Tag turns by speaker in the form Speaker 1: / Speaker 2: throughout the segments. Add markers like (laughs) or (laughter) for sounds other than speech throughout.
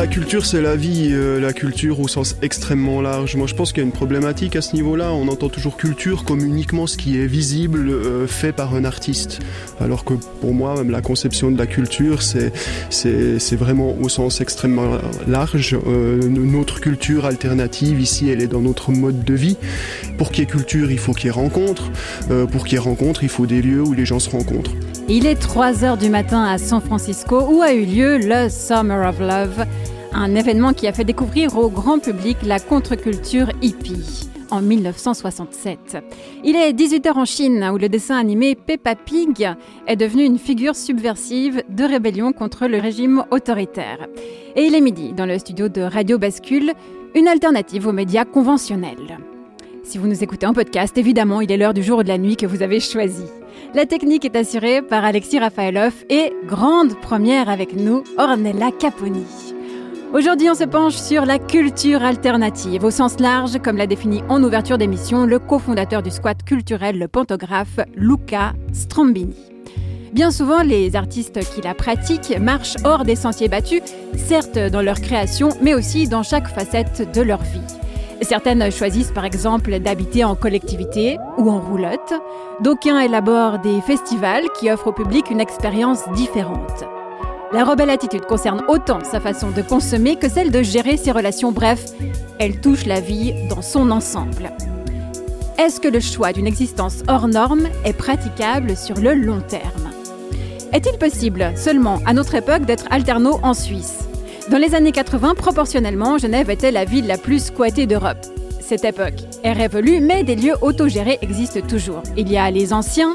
Speaker 1: La culture, c'est la vie, euh, la culture au sens extrêmement large. Moi, je pense qu'il y a une problématique à ce niveau-là. On entend toujours culture comme uniquement ce qui est visible, euh, fait par un artiste. Alors que pour moi, même la conception de la culture, c'est, vraiment au sens extrêmement large. Euh, notre culture alternative, ici, elle est dans notre mode de vie. Pour qu'il y ait culture, il faut qu'il y ait rencontre. pour qu'il y ait rencontre, il faut des lieux où les gens se rencontrent.
Speaker 2: Il est 3 heures du matin à San Francisco où a eu lieu le Summer of Love, un événement qui a fait découvrir au grand public la contre-culture hippie en 1967. Il est 18h en Chine où le dessin animé Peppa Pig est devenu une figure subversive de rébellion contre le régime autoritaire. Et il est midi dans le studio de Radio Bascule, une alternative aux médias conventionnels. Si vous nous écoutez en podcast, évidemment, il est l'heure du jour ou de la nuit que vous avez choisi. La technique est assurée par Alexis Rafaelov et grande première avec nous, Ornella Caponi. Aujourd'hui, on se penche sur la culture alternative, au sens large, comme l'a défini en ouverture d'émission le cofondateur du squat culturel, le pantographe Luca Strombini. Bien souvent, les artistes qui la pratiquent marchent hors des sentiers battus, certes dans leur création, mais aussi dans chaque facette de leur vie. Certaines choisissent par exemple d'habiter en collectivité ou en roulotte. D'aucuns élaborent des festivals qui offrent au public une expérience différente. La rebelle attitude concerne autant sa façon de consommer que celle de gérer ses relations. Bref, elle touche la vie dans son ensemble. Est-ce que le choix d'une existence hors norme est praticable sur le long terme? Est-il possible seulement à notre époque d'être alterno en Suisse? Dans les années 80, proportionnellement, Genève était la ville la plus squattée d'Europe. Cette époque est révolue, mais des lieux autogérés existent toujours. Il y a les anciens,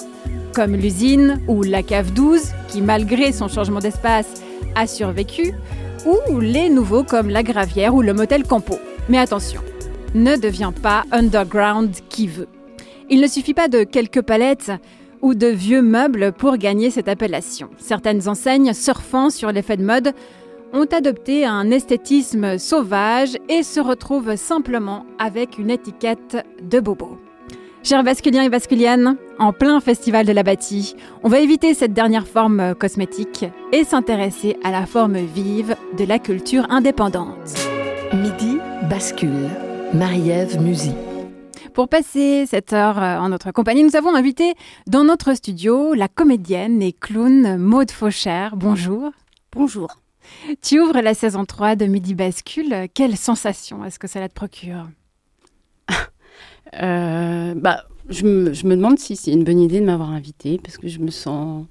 Speaker 2: comme l'usine ou la cave 12, qui malgré son changement d'espace a survécu, ou les nouveaux comme la Gravière ou le motel Campo. Mais attention, ne deviens pas underground qui veut. Il ne suffit pas de quelques palettes ou de vieux meubles pour gagner cette appellation. Certaines enseignes, surfant sur l'effet de mode, ont adopté un esthétisme sauvage et se retrouvent simplement avec une étiquette de bobo. Chers basculiens et basculiennes, en plein festival de la bâtie, on va éviter cette dernière forme cosmétique et s'intéresser à la forme vive de la culture indépendante.
Speaker 3: Midi bascule. Marie-Ève Musy.
Speaker 2: Pour passer cette heure en notre compagnie, nous avons invité dans notre studio la comédienne et clown Maude Fauchère. Bonjour.
Speaker 4: Bonjour.
Speaker 2: Tu ouvres la saison 3 de Midi Bascule. Quelle sensation est-ce que cela te procure?
Speaker 4: Euh, bah, je me, je, me, demande si c'est une bonne idée de m'avoir invité parce que je me sens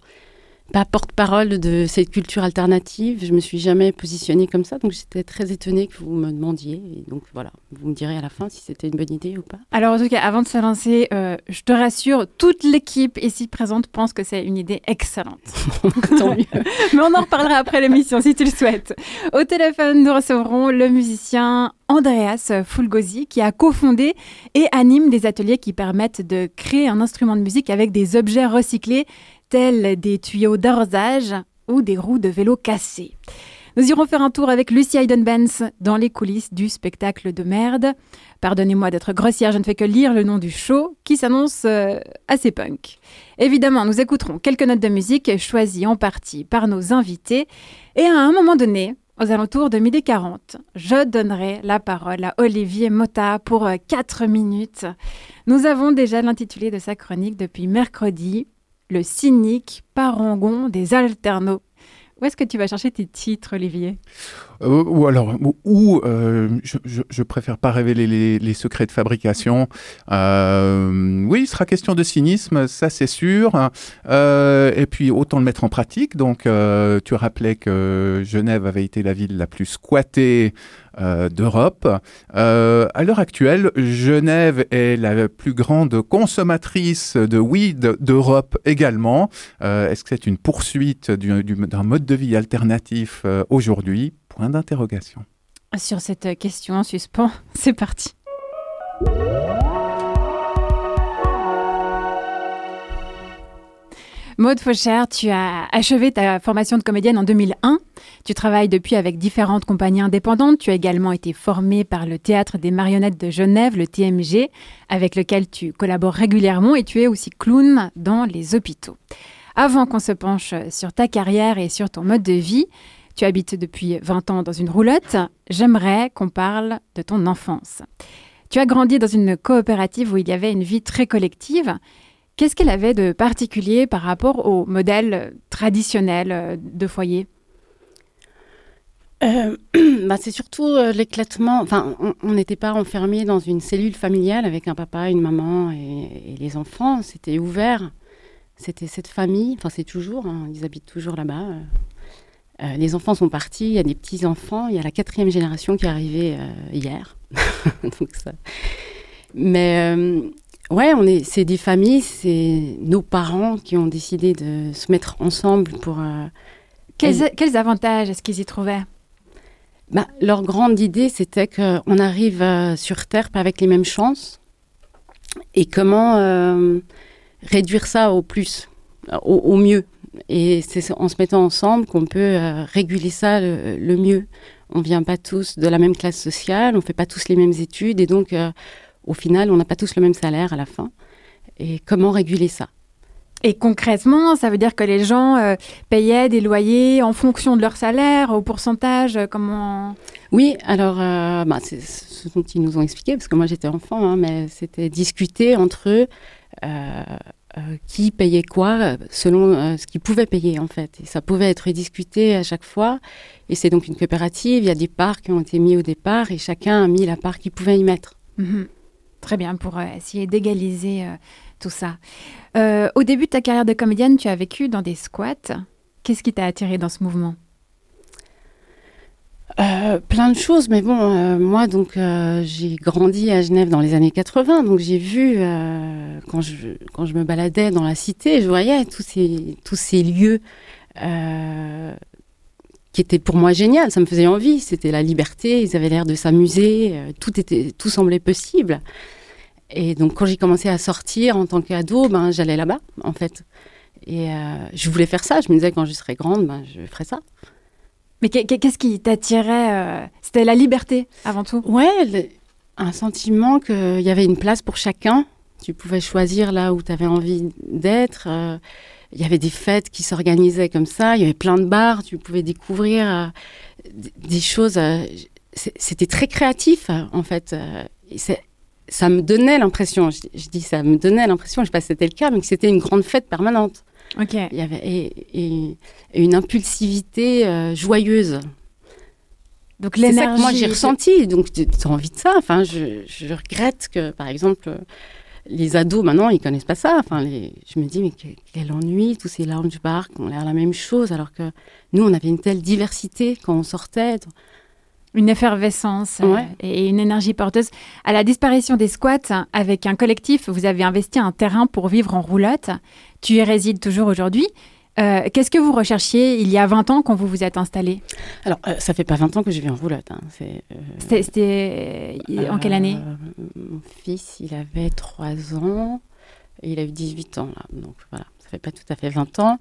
Speaker 4: pas porte-parole de cette culture alternative. Je me suis jamais positionnée comme ça, donc j'étais très étonnée que vous me demandiez. Et donc voilà, vous me direz à la fin si c'était une bonne idée ou pas.
Speaker 2: Alors en tout cas, avant de se lancer, euh, je te rassure, toute l'équipe ici présente pense que c'est une idée excellente. (laughs) (laughs) Tant mieux. Mais on en reparlera après l'émission si tu le souhaites. Au téléphone, nous recevrons le musicien Andreas Fulgosi qui a cofondé et anime des ateliers qui permettent de créer un instrument de musique avec des objets recyclés tels des tuyaux d'arrosage ou des roues de vélo cassées. Nous irons faire un tour avec Lucy Hayden-Benz dans les coulisses du spectacle de merde. Pardonnez-moi d'être grossière, je ne fais que lire le nom du show qui s'annonce euh, assez punk. Évidemment, nous écouterons quelques notes de musique choisies en partie par nos invités. Et à un moment donné, aux alentours de midi 40, je donnerai la parole à Olivier Mota pour 4 euh, minutes. Nous avons déjà l'intitulé de sa chronique depuis mercredi le cynique parangon des alternos. Où est-ce que tu vas chercher tes titres, Olivier?
Speaker 5: Euh, Ou alors, ou, euh, je, préfère pas révéler les, secrets de fabrication. Euh, oui, il sera question de cynisme, ça c'est sûr. et puis autant le mettre en pratique. Donc, tu rappelais que Genève avait été la ville la plus squattée d'Europe. À l'heure actuelle, Genève est la plus grande consommatrice de weed d'Europe également. Est-ce que c'est une poursuite d'un mode de vie alternatif aujourd'hui? point d'interrogation.
Speaker 2: Sur cette question en suspens, (laughs) c'est parti. Maude Fauchère, tu as achevé ta formation de comédienne en 2001. Tu travailles depuis avec différentes compagnies indépendantes. Tu as également été formée par le Théâtre des marionnettes de Genève, le TMG, avec lequel tu collabores régulièrement et tu es aussi clown dans les hôpitaux. Avant qu'on se penche sur ta carrière et sur ton mode de vie, tu habites depuis 20 ans dans une roulotte. J'aimerais qu'on parle de ton enfance. Tu as grandi dans une coopérative où il y avait une vie très collective. Qu'est-ce qu'elle avait de particulier par rapport au modèle traditionnel euh, de foyer?
Speaker 4: Euh, (clears throat) bah, c'est surtout euh, l'éclatement. Enfin, on n'était pas enfermé dans une cellule familiale avec un papa, une maman et, les enfants. C'était ouvert. C'était cette famille. Enfin, c'est toujours. Hein, ils habitent toujours là-bas. Les enfants sont partis. Il y a des petits enfants. Il y a la quatrième génération qui est arrivée hier. (laughs) Donc ça. Mais Ouais, on est, c'est des familles, c'est nos parents qui ont décidé de se mettre ensemble pour. Euh,
Speaker 2: quels, avantages est-ce qu'ils y trouvaient?
Speaker 4: Bah, Leur grande idée, c'était qu'on arrive euh, sur Terre pas avec les mêmes chances. Et comment euh, réduire ça au plus, au, mieux. Et c'est en se mettant ensemble qu'on peut réguler ça le, le, mieux. On vient pas tous de la même classe sociale, on fait pas tous les mêmes études, et donc au final, on n'a pas tous le même salaire à la fin. Et comment réguler ça?
Speaker 2: Et concrètement, ça veut dire que les gens euh, payaient des loyers en fonction de leur salaire, au pourcentage, euh, comment?
Speaker 4: Oui, alors euh, bah, c'est ce dont ils nous ont expliqué, parce que moi j'étais enfant, hein, mais c'était discuter entre eux qui payait quoi selon ce qu'ils pouvaient payer en fait. Et ça pouvait être discuté à chaque fois. Et c'est donc une coopérative, il y a des parts qui ont été mis au départ et chacun a mis la part qu'il pouvait y mettre.
Speaker 2: Mhm. Très bien, pour euh, essayer d'égaliser euh, tout ça. Euh, au début de ta carrière de comédienne, tu as vécu dans des squats. Qu'est-ce qui t'a attiré dans ce mouvement?
Speaker 4: Plein de choses, mais bon, moi, donc, j'ai grandi à Genève dans les années 80, donc j'ai vu, quand, je, quand je me baladais dans la cité, je voyais tous ces, tous ces lieux qui étaient pour moi géniaux, ça me faisait envie, c'était la liberté, ils avaient l'air de s'amuser, tout, était, tout semblait possible. Et donc, quand j'ai commencé à sortir en tant qu'ado, ben, j'allais là-bas, en fait. Et euh, je voulais faire ça. Je me disais, quand je serai grande, ben, je ferai ça.
Speaker 2: Mais qu'est-ce qui t'attirait euh, C'était la liberté, avant tout?
Speaker 4: Ouais, un sentiment qu'il y avait une place pour chacun. Tu pouvais choisir là où tu avais envie d'être. Euh, il y avait des fêtes qui s'organisaient comme ça. Il y avait plein de bars. Tu pouvais découvrir des choses. C'était très créatif, en fait. Ça me donnait l'impression, je, dis ça me donnait l'impression, je ne sais pas si c'était le cas, mais que c'était une grande fête permanente.
Speaker 2: Ok.
Speaker 4: Il y avait et, une impulsivité euh, joyeuse. Donc l'énergie. C'est ça que moi j'ai ressenti. Donc tu as envie de ça. Enfin, je, je, regrette que, par exemple, les ados maintenant ils connaissent pas ça. Enfin, les, je me dis mais quel, ennui tous ces lounge bars qui ont l'air la même chose, alors que nous on avait une telle diversité quand on sortait
Speaker 2: une effervescence euh, et une énergie porteuse. À la disparition des squats, avec un collectif, vous avez investi un terrain pour vivre en roulotte. Tu y résides toujours aujourd'hui. Euh, qu'est-ce que vous recherchiez il y a 20 ans quand vous vous êtes installé
Speaker 4: Alors, euh, ça fait pas 20 ans que je vis en roulotte. Hein.
Speaker 2: C'était en quelle année
Speaker 4: Mon fils, il avait 3 ans et il a eu 18 ans. Là. Donc voilà, ça fait pas tout à fait 20 ans.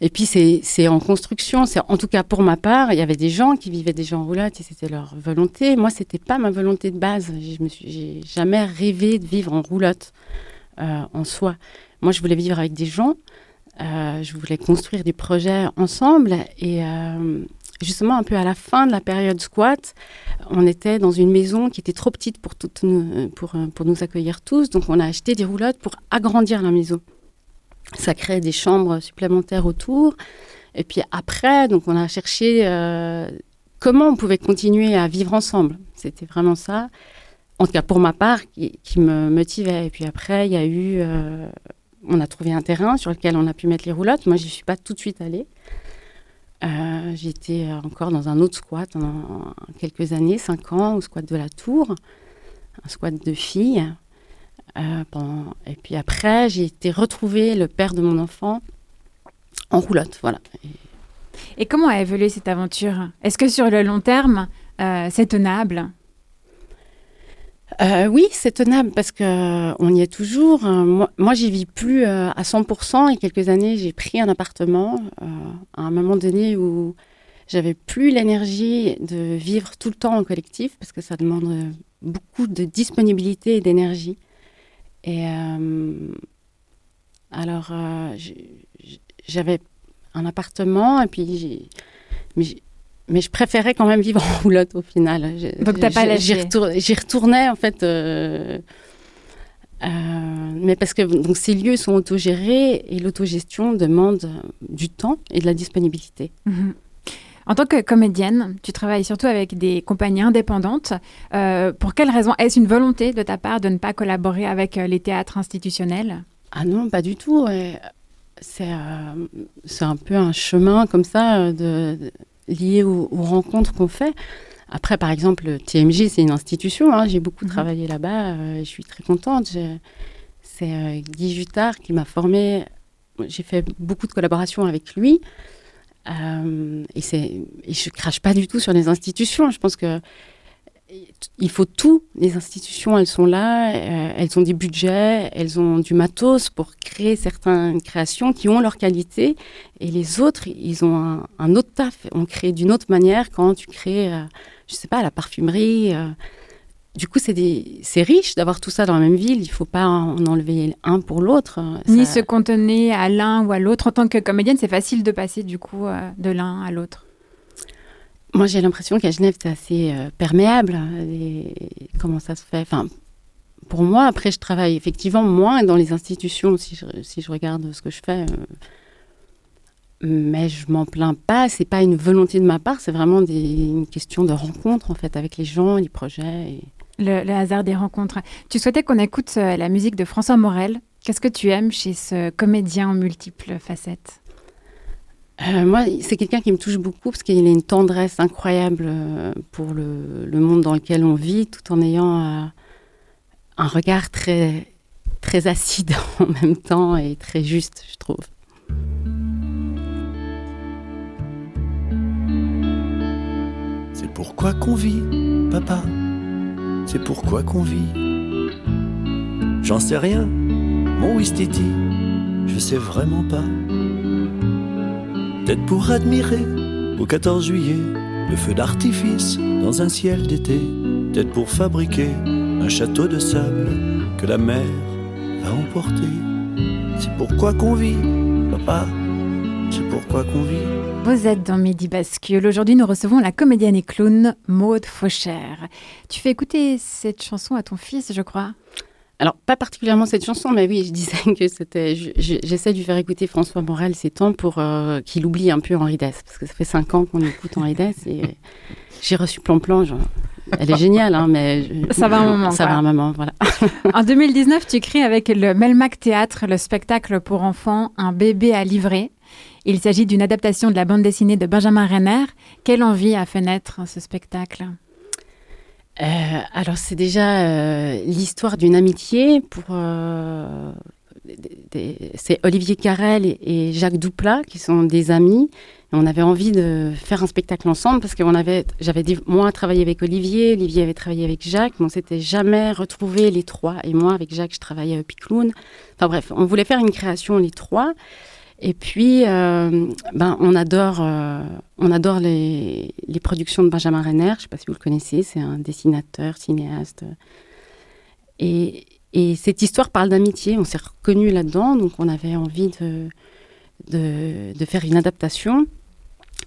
Speaker 4: Et puis c'est en construction. En tout cas pour ma part, il y avait des gens qui vivaient déjà en roulotte et c'était leur volonté. Moi, c'était pas ma volonté de base. Je me suis, jamais rêvé de vivre en roulotte euh, en soi. Moi, je voulais vivre avec des gens. Euh, je voulais construire des projets ensemble et euh, justement un peu à la fin de la période squat, on était dans une maison qui était trop petite pour, pour, pour nous accueillir tous, donc on a acheté des roulottes pour agrandir la maison. Ça crée des chambres supplémentaires autour. Et puis après, donc on a cherché euh, comment on pouvait continuer à vivre ensemble. C'était vraiment ça, en tout cas pour ma part, qui, me motivait. Et puis après, il y a eu, euh, on a trouvé un terrain sur lequel on a pu mettre les roulottes. Moi, je n'y suis pas tout de suite allée. Euh, J'étais encore dans un autre squat pendant quelques années, cinq ans, au squat de la Tour, un squat de filles. Euh, et puis après, j'ai été retrouver le père de mon enfant en roulotte. Voilà.
Speaker 2: Et, comment a évolué cette aventure? Est-ce que sur le long terme, c'est tenable?
Speaker 4: Euh, oui, c'est tenable parce que euh, y est toujours. Euh, moi, moi j'y vis plus à 100%. Il quelques années, j'ai pris un appartement à un moment donné où j'avais plus l'énergie de vivre tout le temps en collectif parce que ça demande beaucoup de disponibilité et d'énergie. Et alors, j'avais un appartement et puis j'ai- mais, je préférais quand même vivre en roulotte au final. Je-
Speaker 2: Donc, t'as pas lâché.
Speaker 4: J'y retour- j'y retournais en fait. euh, euh, mais parce que donc, ces lieux sont autogérés et l'autogestion demande du temps et de la disponibilité.
Speaker 2: Mhm. En tant que comédienne, tu travailles surtout avec des compagnies indépendantes. Euh, pour quelle raison Est-ce une volonté de ta part de ne pas collaborer avec les théâtres institutionnels?
Speaker 4: Ah non, pas du tout. C'est euh, un peu un chemin comme ça de, de- lié aux, aux rencontres qu'on fait. Après, par exemple, le TMJ, c'est une institution. hein. J'ai beaucoup
Speaker 2: Mhm.
Speaker 4: travaillé là-bas euh, je suis très contente. C'est euh, Guy Jutard qui m'a formée. J'ai fait beaucoup de collaborations avec lui. Euh, et, et je crache pas du tout sur les institutions. Je pense que il faut tout. Les institutions, elles sont là, euh, elles ont des budgets, elles ont du matos pour créer certaines créations qui ont leur qualité. Et les autres, ils ont un, un autre taf. On crée d'une autre manière quand tu crées, euh, je sais pas, la parfumerie. euh. Du coup, c'est riche d'avoir tout ça dans la même ville. Il faut pas en enlever un pour l'autre.
Speaker 2: Ni
Speaker 4: Ça-
Speaker 2: se contenir à l'un ou à l'autre. En tant que comédienne, c'est facile de passer du coup euh, de l'un à l'autre.
Speaker 4: Moi, j'ai l'impression qu'à Genève, c'est assez euh, perméable. Comment ça se fait enfin, Pour moi, après, je travaille effectivement moins dans les institutions si je, si je regarde ce que je fais. euh, mais je m'en plains pas. C'est pas une volonté de ma part. C'est vraiment une question de rencontre en fait avec les gens, les projets. et-
Speaker 2: Le, le hasard des rencontres. Tu souhaitais qu'on écoute euh, la musique de François Morel. Qu'est-ce que tu aimes chez ce comédien aux multiples facettes
Speaker 4: Euh, moi, c'est quelqu'un qui me touche beaucoup parce qu'il a une tendresse incroyable euh, pour le, monde dans lequel on vit, tout en ayant euh, un regard très, très acide (laughs) en même temps et très juste, je trouve.
Speaker 6: C'est pourquoi qu'on vit, papa. C'est pourquoi qu'on vit. J'en sais rien, mon Wistiti. Je sais vraiment pas. Peut-être pour admirer au 14 juillet le feu d'artifice dans un ciel d'été. Peut-être pour fabriquer un château de sable que la mer va emporter. C'est pourquoi qu'on vit, papa. C'est pourquoi qu'on vit.
Speaker 2: Vous êtes dans Midi Bascule. Aujourd'hui, nous recevons la comédienne et clown Maude Fauchère. Tu fais écouter cette chanson à ton fils, je crois?
Speaker 4: Alors, pas particulièrement cette chanson, mais oui, je disais que c'était. je- je- J'essaie de lui faire écouter François Morel ces temps pour euh, qu'il oublie un peu Henri Dess, parce que ça fait cinq ans qu'on écoute Henri Dess et j'ai reçu plan-plan. genre, Elle est géniale, hein, mais. je-
Speaker 2: Ça va un moment,
Speaker 4: Ça
Speaker 2: quoi.
Speaker 4: va un moment, voilà. (laughs)
Speaker 2: En 2019, tu crées avec le Melmac Théâtre le spectacle pour enfants Un bébé à livrer. Il s'agit d'une adaptation de la bande dessinée de Benjamin Renner. Quelle envie a fait naître ce spectacle?
Speaker 4: Euh, alors, c'est déjà euh, l'histoire d'une amitié pour. euh, c'est Olivier Carrel et, Jacques Douplat qui sont des amis. On avait envie de faire un spectacle ensemble parce que avait, j'avais moi travaillé avec Olivier, Olivier avait travaillé avec Jacques, mais on s'était jamais retrouvés les trois. Et moi, avec Jacques, je travaillais à Picloun. Enfin bref, on voulait faire une création les trois. Et puis, euh, ben, on adore, euh, on adore les, productions de Benjamin Renner. Je ne sais pas si vous le connaissez, c'est un dessinateur, cinéaste. Et, et cette histoire parle d'amitié. On s'est reconnu là-dedans, donc on avait envie de, de, faire une adaptation.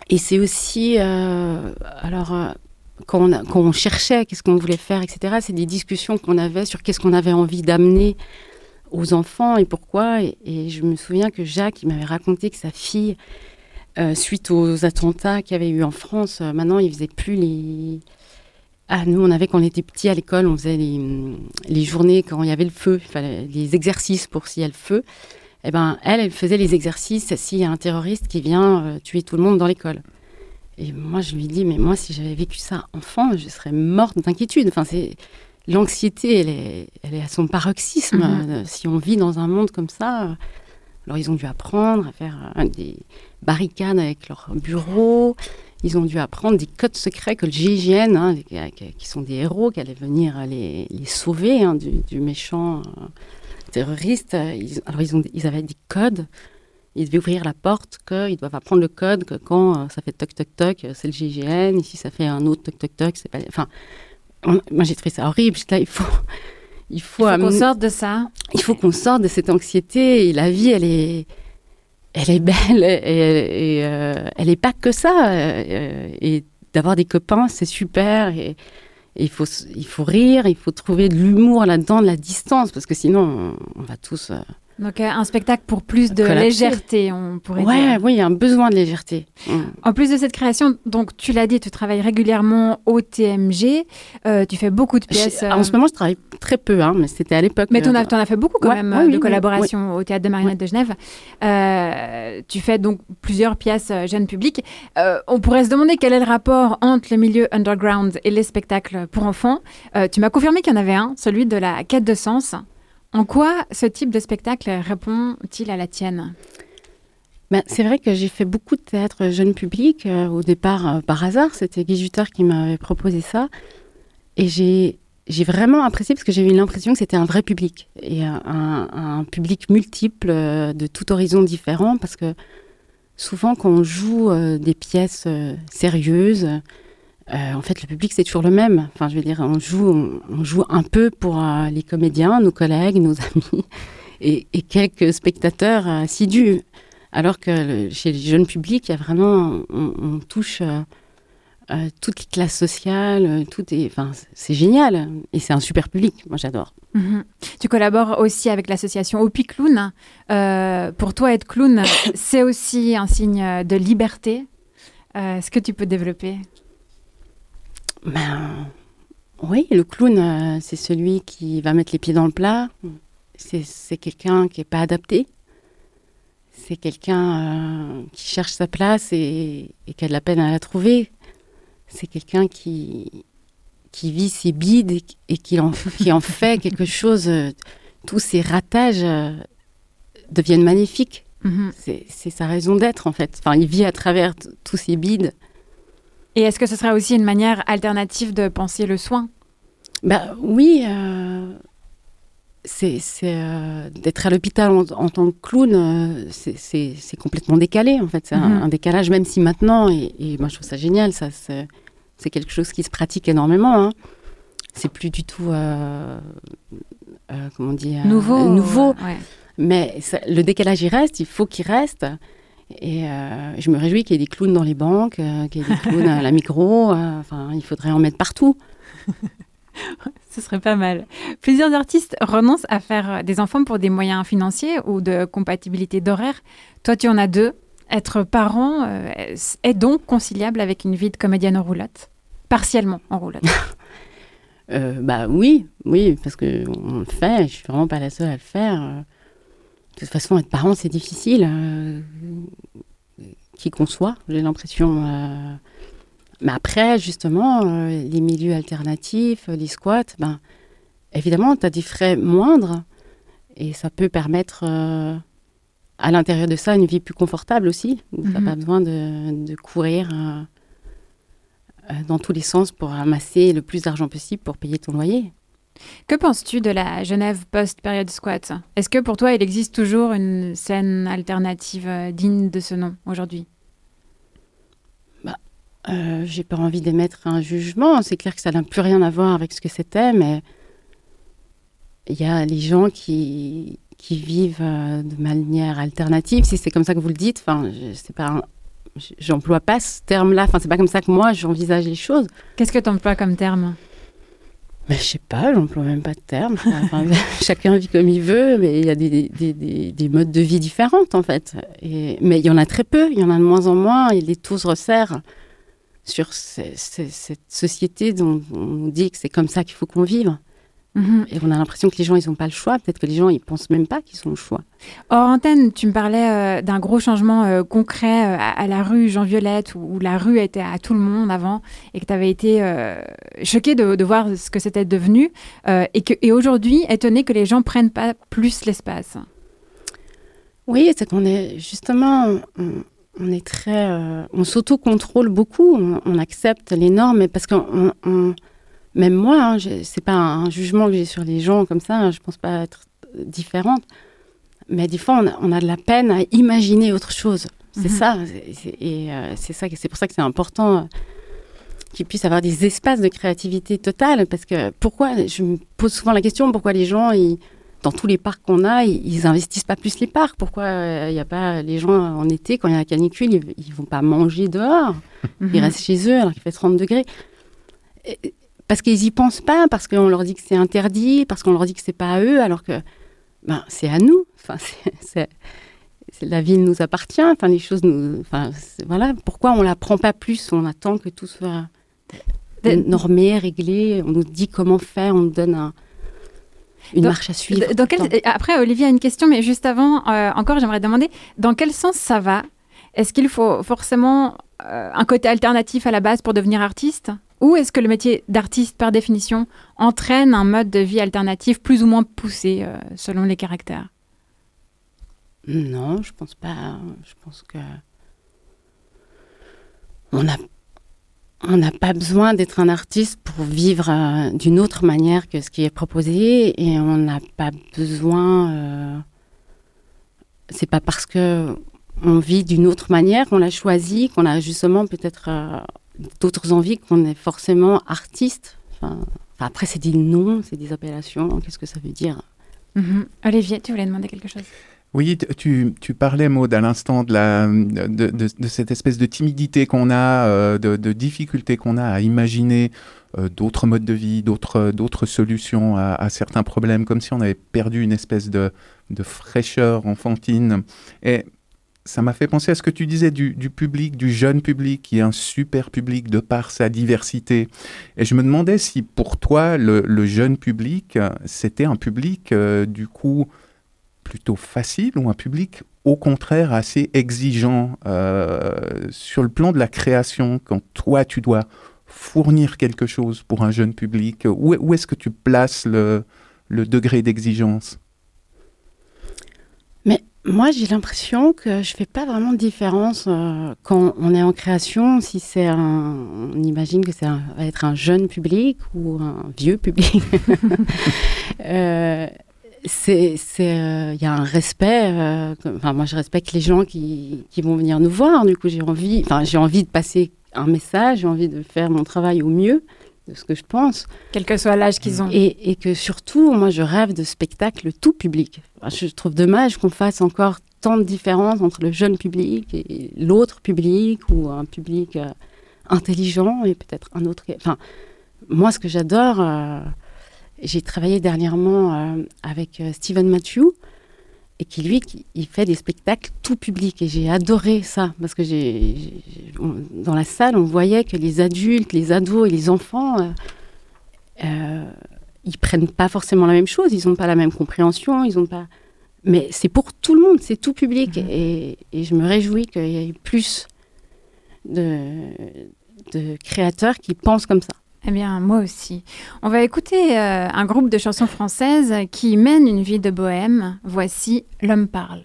Speaker 4: Et c'est aussi, euh, alors, quand on cherchait qu'est-ce qu'on voulait faire, etc., c'est des discussions qu'on avait sur qu'est-ce qu'on avait envie d'amener aux enfants et pourquoi. Et, je me souviens que Jacques, il m'avait raconté que sa fille, euh, suite aux attentats qu'il y avait eu en France, euh, maintenant, il faisait plus les... Ah, nous, on avait, quand on était petits à l'école, on faisait les, hum, les journées quand il y avait le feu, les exercices pour s'il y a le feu. Eh ben, elle, elle faisait les exercices s'il y a un terroriste qui vient euh, tuer tout le monde dans l'école. Et moi, je lui dis, mais moi, si j'avais vécu ça enfant, je serais morte d'inquiétude. Enfin, c'est l'anxiété, elle est, elle est à son paroxysme.
Speaker 2: Mhm.
Speaker 4: Euh, Si on vit dans un monde comme ça, euh, Alors ils ont dû apprendre à faire euh, des barricades avec leurs bureaux. Ils ont dû apprendre des codes secrets que le GIGN, hein, qui sont des héros, qui allaient venir les, les sauver hein, du, du, méchant euh, terroriste. Ils, alors ils, ont, ils avaient des codes. Ils devaient ouvrir la porte, qu'ils doivent apprendre le code, que quand euh, ça fait toc toc toc, c'est le GIGN. Ici, ça fait un autre toc toc toc. C'est pas. Enfin, moi j'ai trouvé ça horrible. Là, il faut
Speaker 2: il faut, qu'on sorte de ça.
Speaker 4: Il faut qu'on sorte de cette anxiété. Et la vie, elle est, elle est belle et, euh, elle n'est pas que ça. Euh, et d'avoir des copains, c'est super. Et, il faut, il faut rire, il faut trouver de l'humour là-dedans, de la distance, parce que sinon, on, va tous. Euh,
Speaker 2: donc euh, un spectacle pour plus de légèreté, on pourrait
Speaker 4: ouais,
Speaker 2: dire.
Speaker 4: Oui, il y a un besoin de légèreté.
Speaker 2: En plus de cette création, donc tu l'as dit, tu travailles régulièrement au TMG, euh, tu fais beaucoup de pièces.
Speaker 4: En ce moment, je travaille très peu, hein, mais c'était à l'époque.
Speaker 2: Mais tu en, as fait beaucoup quand même de collaborations au Théâtre de Marionnette de Genève. Euh, tu fais donc plusieurs pièces jeunes publics. on pourrait se demander quel est le rapport entre le milieu underground et les spectacles pour enfants. tu m'as confirmé qu'il y en avait un, celui de la quête de sens. En quoi ce type de spectacle répond-il à la tienne?
Speaker 4: Ben, c'est vrai que j'ai fait beaucoup de théâtre jeune public. Euh, au départ, euh, par hasard, c'était Guy Jutter qui m'avait proposé ça. Et j'ai, vraiment apprécié parce que j'ai eu l'impression que c'était un vrai public. Et un, public multiple, euh, de tout horizon différent. Parce que souvent, quand on joue des pièces sérieuses, euh, en fait, le public, c'est toujours le même. Enfin, je veux dire, on joue, on, joue un peu pour euh, les comédiens, nos collègues, nos (laughs) amis et, quelques spectateurs assidus. Alors que chez les jeunes publics, il y a vraiment, on, touche euh, toutes les classes sociales, tout est, enfin, c'est génial. Et c'est un super public. Moi, j'adore.
Speaker 2: Mhm. Tu collabores aussi avec l'association Opi Clown. pour toi, être clown, (coughs) c'est aussi un signe de liberté. Est-ce que tu peux développer
Speaker 4: ben, oui, le clown, euh, c'est celui qui va mettre les pieds dans le plat. C'est quelqu'un qui n'est pas adapté. C'est quelqu'un euh, qui cherche sa place et, qui a de la peine à la trouver. C'est quelqu'un qui, qui vit ses bides et, qui, en, qui en fait quelque (laughs) chose. Euh, tous ces ratages deviennent magnifiques. Mhm. C'est sa raison d'être, en fait. Enfin, il vit à travers tous ces bides.
Speaker 2: Et est-ce que ce serait aussi une manière alternative de penser le soin?
Speaker 4: Bah, Oui. Euh, c'est euh, d'être à l'hôpital en, tant que clown, euh, c'est complètement décalé en fait. C'est un, mhm. décalage, même si maintenant, et, moi je trouve ça génial, ça c'est quelque chose qui se pratique énormément. Hein. C'est plus du tout, comment dire,
Speaker 2: nouveau.
Speaker 4: nouveau. Mais le décalage il reste, il faut qu'il reste. Et euh, je me réjouis qu'il y ait des clowns dans les banques, euh, qu'il y ait des clowns à la micro. Euh, enfin, il faudrait en mettre partout. (laughs)
Speaker 2: Ce serait pas mal. Plusieurs artistes renoncent à faire des enfants pour des moyens financiers ou de compatibilité d'horaire. Toi, tu en as deux. Être parent est donc conciliable avec une vie de comédienne en roulotte? Partiellement en roulotte (laughs)
Speaker 4: Bah oui, oui, parce qu'on le fait. Je suis vraiment pas la seule à le faire. De toute façon, être parent, c'est difficile. Euh, qui conçoit, j'ai l'impression. Euh. Mais après, justement, euh, les milieux alternatifs, les squats, ben, évidemment, tu as des frais moindres et ça peut permettre à l'intérieur de ça une vie plus confortable aussi. Tu n'as mhm. pas besoin de, de courir dans tous les sens pour amasser le plus d'argent possible pour payer ton loyer.
Speaker 2: Que penses-tu de la Genève post-période squat? Est-ce que pour toi, il existe toujours une scène alternative euh, digne de ce nom aujourd'hui?
Speaker 4: Bah, euh, J'ai pas envie d'émettre un jugement. C'est clair que ça n'a plus rien à voir avec ce que c'était, mais il y a les gens qui, qui vivent euh, de manière alternative, si c'est comme ça que vous le dites. Enfin, je pas. J'emploie pas ce terme-là. Enfin, c'est pas comme ça que moi j'envisage les choses.
Speaker 2: Qu'est-ce que tu emploies comme terme?
Speaker 4: Mais je sais pas, j'emploie même pas de terme. (laughs) chacun vit comme il veut, mais il y a des, des, des, des modes de vie différents en fait. Mais il y en a très peu, il y en a de moins en moins, et les taux se resserrent sur cette société dont on dit que c'est comme ça qu'il faut qu'on vive. Mhm. Et on a l'impression que les gens, ils n'ont pas le choix. Peut-être que les gens, ils pensent même pas qu'ils ont le choix.
Speaker 2: Hors antenne, tu me parlais euh, d'un gros changement euh, concret euh, à, la rue Jean-Violette, où, la rue était à tout le monde avant, et que tu avais été choqué de, voir ce que c'était devenu, et, que, et aujourd'hui, étonné que les gens prennent pas plus l'espace.
Speaker 4: Oui, c'est qu'on est justement, on, on est très, on s'auto-contrôle beaucoup, on, on accepte les normes, parce que même moi, hein, c'est pas un jugement que j'ai sur les gens comme ça, hein, je pense pas être différente, mais des fois on a, on a de la peine à imaginer autre chose. C'est
Speaker 2: Mhm.
Speaker 4: ça, et euh, c'est ça, que- c'est pour ça que c'est important euh, qu'il puisse avoir des espaces de créativité totale, parce que pourquoi, je me pose souvent la question, pourquoi les gens, ils, dans tous les parcs qu'on a, ils, ils investissent pas plus les parcs? Pourquoi il n'y a pas les gens en été, quand il y a la canicule, ils, ils vont pas manger dehors? (laughs) Ils restent chez eux alors qu'il fait 30 degrés. Et- Parce qu'ils y pensent pas, parce qu'on leur dit que c'est interdit, parce qu'on leur dit que c'est pas à eux, alors que ben, c'est à nous. Enfin, (laughs) la ville nous appartient. Enfin, les choses nous. Enfin, voilà. Pourquoi on la prend pas plus? On attend que tout soit normé, réglé. On nous dit comment faire. On nous donne un- une
Speaker 2: Dans-
Speaker 4: marche à suivre.
Speaker 2: Dans quel-. Après, Olivier a une question, mais juste avant, euh, encore, j'aimerais demander dans quel sens ça va? Est-ce qu'il faut forcément euh, un côté alternatif à la base pour devenir artiste? Ou est-ce que le métier d'artiste, par définition, entraîne un mode de vie alternatif plus ou moins poussé euh, selon les caractères?
Speaker 4: Non, je pense pas. Je pense que on n'a pas besoin d'être un artiste pour vivre euh, d'une autre manière que ce qui est proposé et on n'a pas besoin. euh, c'est pas parce que on vit d'une autre manière qu'on l'a choisi, qu'on a justement peut-être d'autres envies, qu'on est forcément artiste. Enfin, enfin, après, c'est des noms, c'est des appellations. Qu'est-ce que ça veut dire?
Speaker 2: Mhm. Olivier, tu voulais demander quelque chose?
Speaker 5: Oui, tu, tu parlais, Maud, à l'instant de, la, de, de- de cette espèce de timidité qu'on a, euh, de, de difficulté qu'on a à imaginer euh, d'autres modes de vie, d'autres d'autres solutions à, à certains problèmes, comme si on avait perdu une espèce de, de fraîcheur enfantine. Et ça m'a fait penser à ce que tu disais du, du public, du jeune public, qui est un super public de par sa diversité. Et je me demandais si pour toi, le, le jeune public, c'était un public, euh, du coup, plutôt facile ou un public au contraire assez exigeant euh, sur le plan de la création quand toi tu dois fournir quelque chose pour un jeune public où, où est-ce que tu places le, le degré d'exigence?
Speaker 4: Moi, j'ai l'impression que je fais pas vraiment de différence euh, quand on est en création, si c'est un, on imagine que ça va être un jeune public ou un vieux public. (laughs) Euh, euh, il y a un respect. Enfin, moi, je respecte les gens qui, qui vont venir nous voir. Du coup, j'ai envie, j'ai envie de passer un message, j'ai envie de faire mon travail au mieux de ce que je pense.
Speaker 2: Quel que soit l'âge qu'ils ont.
Speaker 4: Et, et que surtout, moi, je rêve de spectacles tout public. Enfin, Je trouve dommage qu'on fasse encore tant de différences entre le jeune public et l'autre public ou un public euh, intelligent et peut-être un autre. Enfin, moi, ce que j'adore, euh, j'ai travaillé dernièrement euh, avec Steven Matthew et qui lui, qui- il fait des spectacles tout public et j'ai adoré ça parce que j'ai, dans la salle, on voyait que les adultes, les ados et les enfants euh, euh, ils prennent pas forcément la même chose, ils n'ont pas la même compréhension, ils ont pas. Mais c'est pour tout le monde, c'est tout public,
Speaker 2: Mhm.
Speaker 4: et, et je me réjouis qu'il y ait plus de, de créateurs qui pensent comme ça.
Speaker 2: Eh bien, moi aussi. On va écouter euh, un groupe de chansons françaises qui mène une vie de bohème. Voici L'homme parle.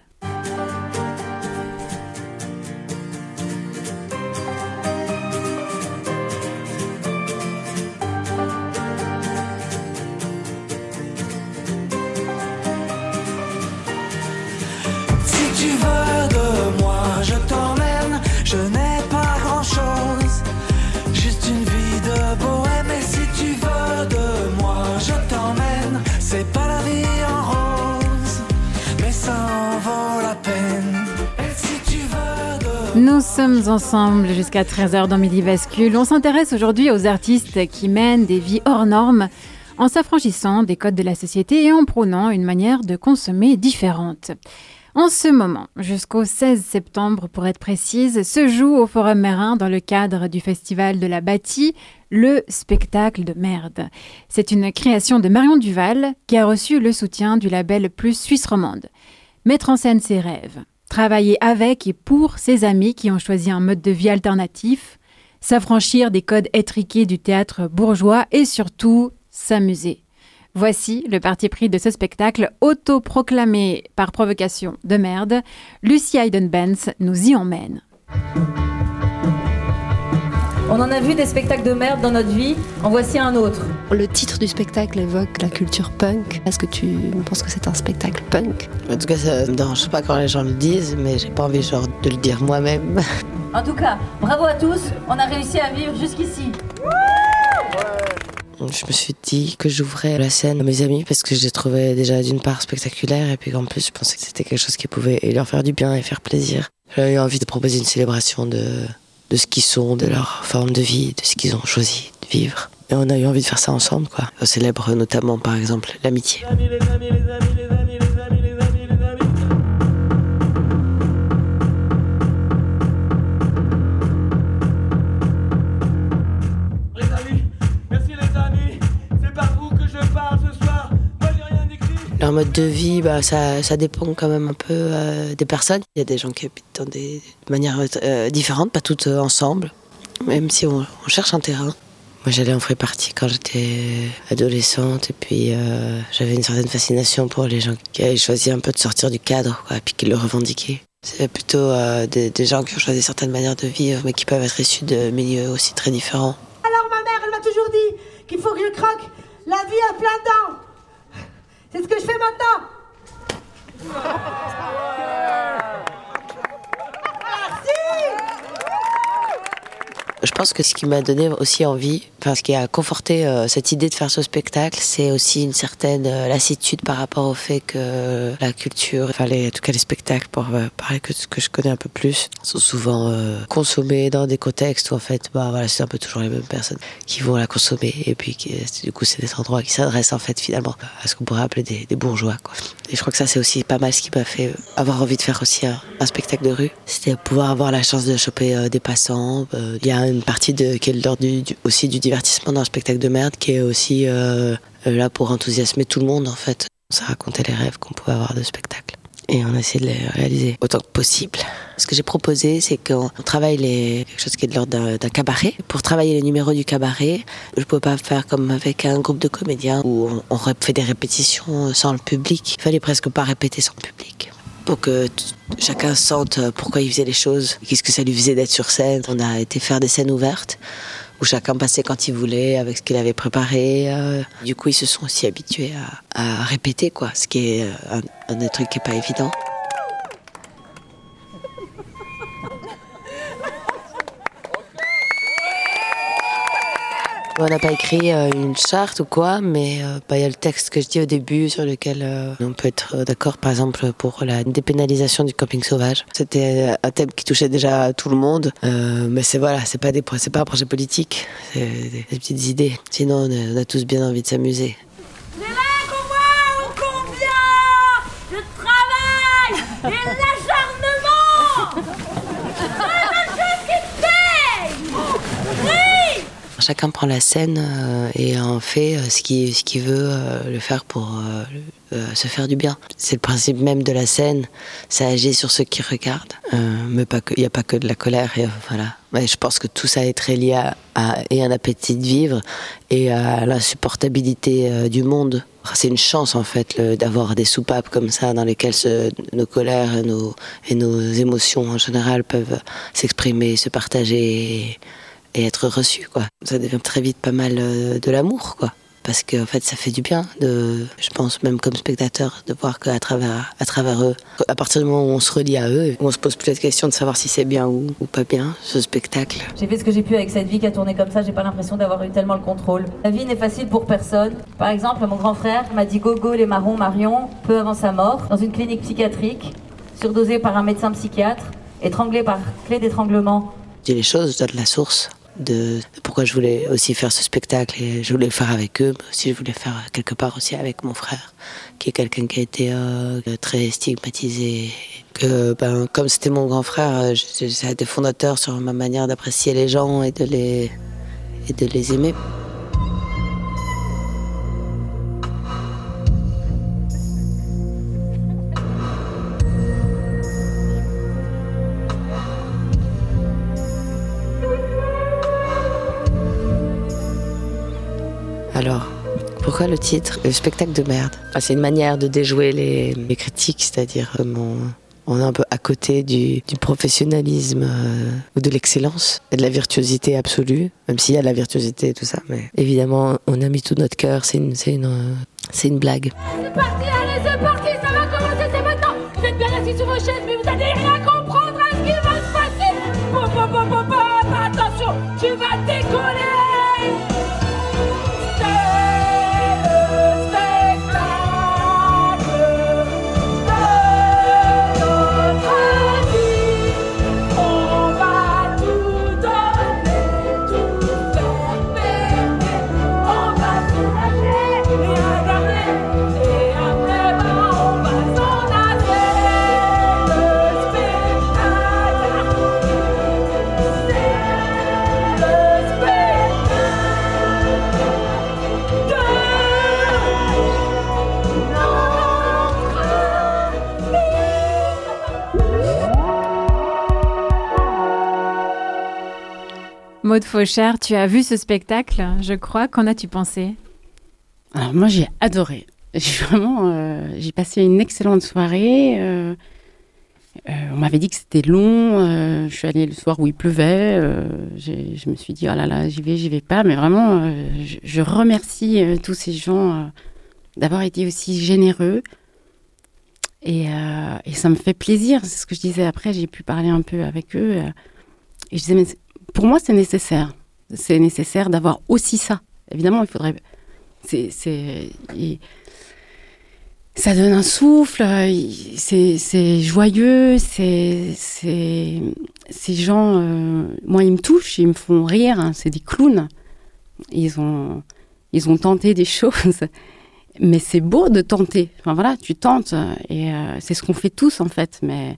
Speaker 2: Nous sommes ensemble jusqu'à 13h dans Midi Bascule. On s'intéresse aujourd'hui aux artistes qui mènent des vies hors normes en s'affranchissant des codes de la société et en prônant une manière de consommer différente. En ce moment, jusqu'au 16 septembre pour être précise, se joue au Forum Mérin dans le cadre du Festival de la Bâtie le spectacle de merde. C'est une création de Marion Duval qui a reçu le soutien du label Plus Suisse Romande. Mettre en scène ses rêves, travailler avec et pour ses amis qui ont choisi un mode de vie alternatif, s'affranchir des codes étriqués du théâtre bourgeois et surtout s'amuser. Voici le parti pris de ce spectacle autoproclamé par provocation de merde. Lucie Hayden-Benz nous y emmène.
Speaker 7: On en a vu des spectacles de merde dans notre vie, en voici un autre.
Speaker 8: Le titre du spectacle évoque la culture punk. Est-ce que tu penses que c'est un spectacle punk?
Speaker 9: En tout cas, ça me dérange pas quand les gens le disent, mais j'ai pas envie genre de le dire moi-même. (laughs)
Speaker 7: En tout cas, bravo à tous, on a réussi à vivre jusqu'ici.
Speaker 9: Je me suis dit que j'ouvrais la scène à mes amis parce que je les trouvais déjà d'une part spectaculaires et puis qu'en plus je pensais que c'était quelque chose qui pouvait leur faire du bien et faire plaisir. J'avais eu envie de proposer une célébration de, de ce qu'ils sont, de leur forme de vie, de ce qu'ils ont choisi de vivre. Et on a eu envie de faire ça ensemble, quoi. On célèbre notamment, par exemple, l'amitié.
Speaker 10: Les
Speaker 9: Leur mode de vie, bah, ça, ça dépend quand même un peu euh, des personnes. Il y a des gens qui habitent dans des manières euh, différentes, pas toutes euh, ensemble, même si on, cherche un terrain. Moi j'allais en free party quand j'étais adolescente et puis j'avais une certaine fascination pour les gens qui avaient choisi un peu de sortir du cadre et puis qui le revendiquaient. C'est plutôt des, des gens qui ont choisi certaines manières de vivre mais qui peuvent être issus de milieux aussi très différents.
Speaker 11: Alors ma mère, elle m'a toujours dit qu'il faut que je croque la vie à plein dents. C'est ce que je fais maintenant.
Speaker 9: Je pense que ce qui m'a donné aussi envie, enfin ce qui a conforté euh, cette idée de faire ce spectacle, c'est aussi une certaine euh, lassitude par rapport au fait que la culture, enfin les, en tout cas les spectacles, pour euh, parler que ce que je connais un peu plus, sont souvent consommés dans des contextes où en fait, bah voilà, c'est un peu toujours les mêmes personnes qui vont la consommer et puis qui, du coup c'est des endroits qui s'adressent en fait finalement à ce qu'on pourrait appeler des, des bourgeois quoi. Et je crois que ça c'est aussi pas mal ce qui m'a fait euh, avoir envie de faire aussi un, spectacle de rue, c'était pouvoir avoir la chance de choper euh, des passants. Euh, Il y a une partie qui est l'ordre du- aussi du divertissement dans un spectacle de merde qui est aussi là pour enthousiasmer tout le monde en fait. Ça racontait les rêves qu'on pouvait avoir de spectacle. Et on a essayé de les réaliser autant que possible. Ce que j'ai proposé, c'est qu'on on travaille les, quelque chose qui est de l'ordre d'un cabaret. Pour travailler les numéros du cabaret, je ne pouvais pas faire comme avec un groupe de comédiens où on, on fait des répétitions sans le public. Il fallait presque pas répéter sans le public pour que chacun sente pourquoi il faisait les choses, qu'est-ce que ça lui faisait d'être sur scène. On a été faire des scènes ouvertes où chacun passait quand il voulait avec ce qu'il avait préparé. euh. Du coup, ils se sont aussi habitués à, répéter, quoi, ce qui est euh, un, un des trucs qui est pas évident. On n'a pas écrit euh, une charte ou quoi, mais euh, bah, il y a le texte que je dis au début sur lequel euh, on peut être d'accord, par exemple, pour la dépénalisation du camping sauvage. C'était un thème qui touchait déjà tout le monde, mais c'est voilà, c'est pas pas un projet politique, c'est des, petites idées. Sinon, on a, tous bien envie de s'amuser
Speaker 11: C'est la chose qui paye Oui
Speaker 9: Chacun prend la scène euh, et en fait euh, ce qu'il veut euh, le faire pour se faire du bien. C'est le principe même de la scène, ça agit sur ceux qui regardent. Mais il n'y a pas que de la colère. Voilà. Je pense que tout ça est très lié à, et un appétit de vivre et à l'insupportabilité du monde. C'est une chance en fait d'avoir des soupapes comme ça dans lesquelles nos colères et nos, et nos émotions en général peuvent s'exprimer, se partager et être reçu quoi. Ça devient très vite pas mal euh, de l'amour quoi. Parce que en fait ça fait du bien de, je pense même comme spectateur, de voir qu'à travers, à travers eux, à partir du moment où on se relie à eux, on se pose plus la question de savoir si c'est bien ou, ou pas bien ce spectacle.
Speaker 7: J'ai fait ce que j'ai pu avec cette vie qui a tourné comme ça, j'ai pas l'impression d'avoir eu tellement le contrôle. La vie n'est facile pour personne. Par exemple, mon grand frère m'a dit gogo les marrons Marion peu avant sa mort, dans une clinique psychiatrique, surdosé par un médecin psychiatre, étranglé par clé d'étranglement.
Speaker 9: Je dis les choses, je donne la source de, pourquoi je voulais aussi faire ce spectacle et je voulais le faire avec eux, mais aussi je voulais faire quelque part aussi avec mon frère, qui est quelqu'un qui a été euh, très stigmatisé. Que, ben, comme c'était mon grand frère, ça a été fondateur sur ma manière d'apprécier les gens et de les, et de les aimer. Alors, Pourquoi le titre Le spectacle de merde? Ah, c'est une manière de déjouer les, les critiques, c'est-à-dire comment on est un peu à côté du, du professionnalisme euh, ou de l'excellence et de la virtuosité absolue, même s'il y a de la virtuosité et tout ça. Mais évidemment, on a mis tout notre cœur, c'est une, une, euh, c'est une blague.
Speaker 11: C'est parti, allez, c'est parti,
Speaker 2: Maud Fauchère, tu as vu ce spectacle, je crois. Qu'en as-tu pensé?
Speaker 4: Alors moi j'ai adoré. J'ai vraiment, euh, j'ai passé une excellente soirée. euh, euh, on m'avait dit que c'était long. je suis allée le soir où il pleuvait. je me suis dit oh là là, j'y vais, j'y vais pas. Mais vraiment, je, remercie tous ces gens d'avoir été aussi généreux. Et, et ça me fait plaisir. C'est ce que je disais après. J'ai pu parler un peu avec eux. et je disais mais pour moi c'est nécessaire. C'est nécessaire d'avoir aussi ça. Évidemment, il faudrait. C'est, ça donne un souffle, c'est, joyeux, c'est, ces gens, euh, moi, ils me touchent, ils me font rire, hein, c'est des clowns. Ils ont, ils ont tenté des (laughs) choses, mais c'est beau de tenter. Enfin voilà, tu tentes, euh, et euh, c'est ce qu'on fait tous en fait, mais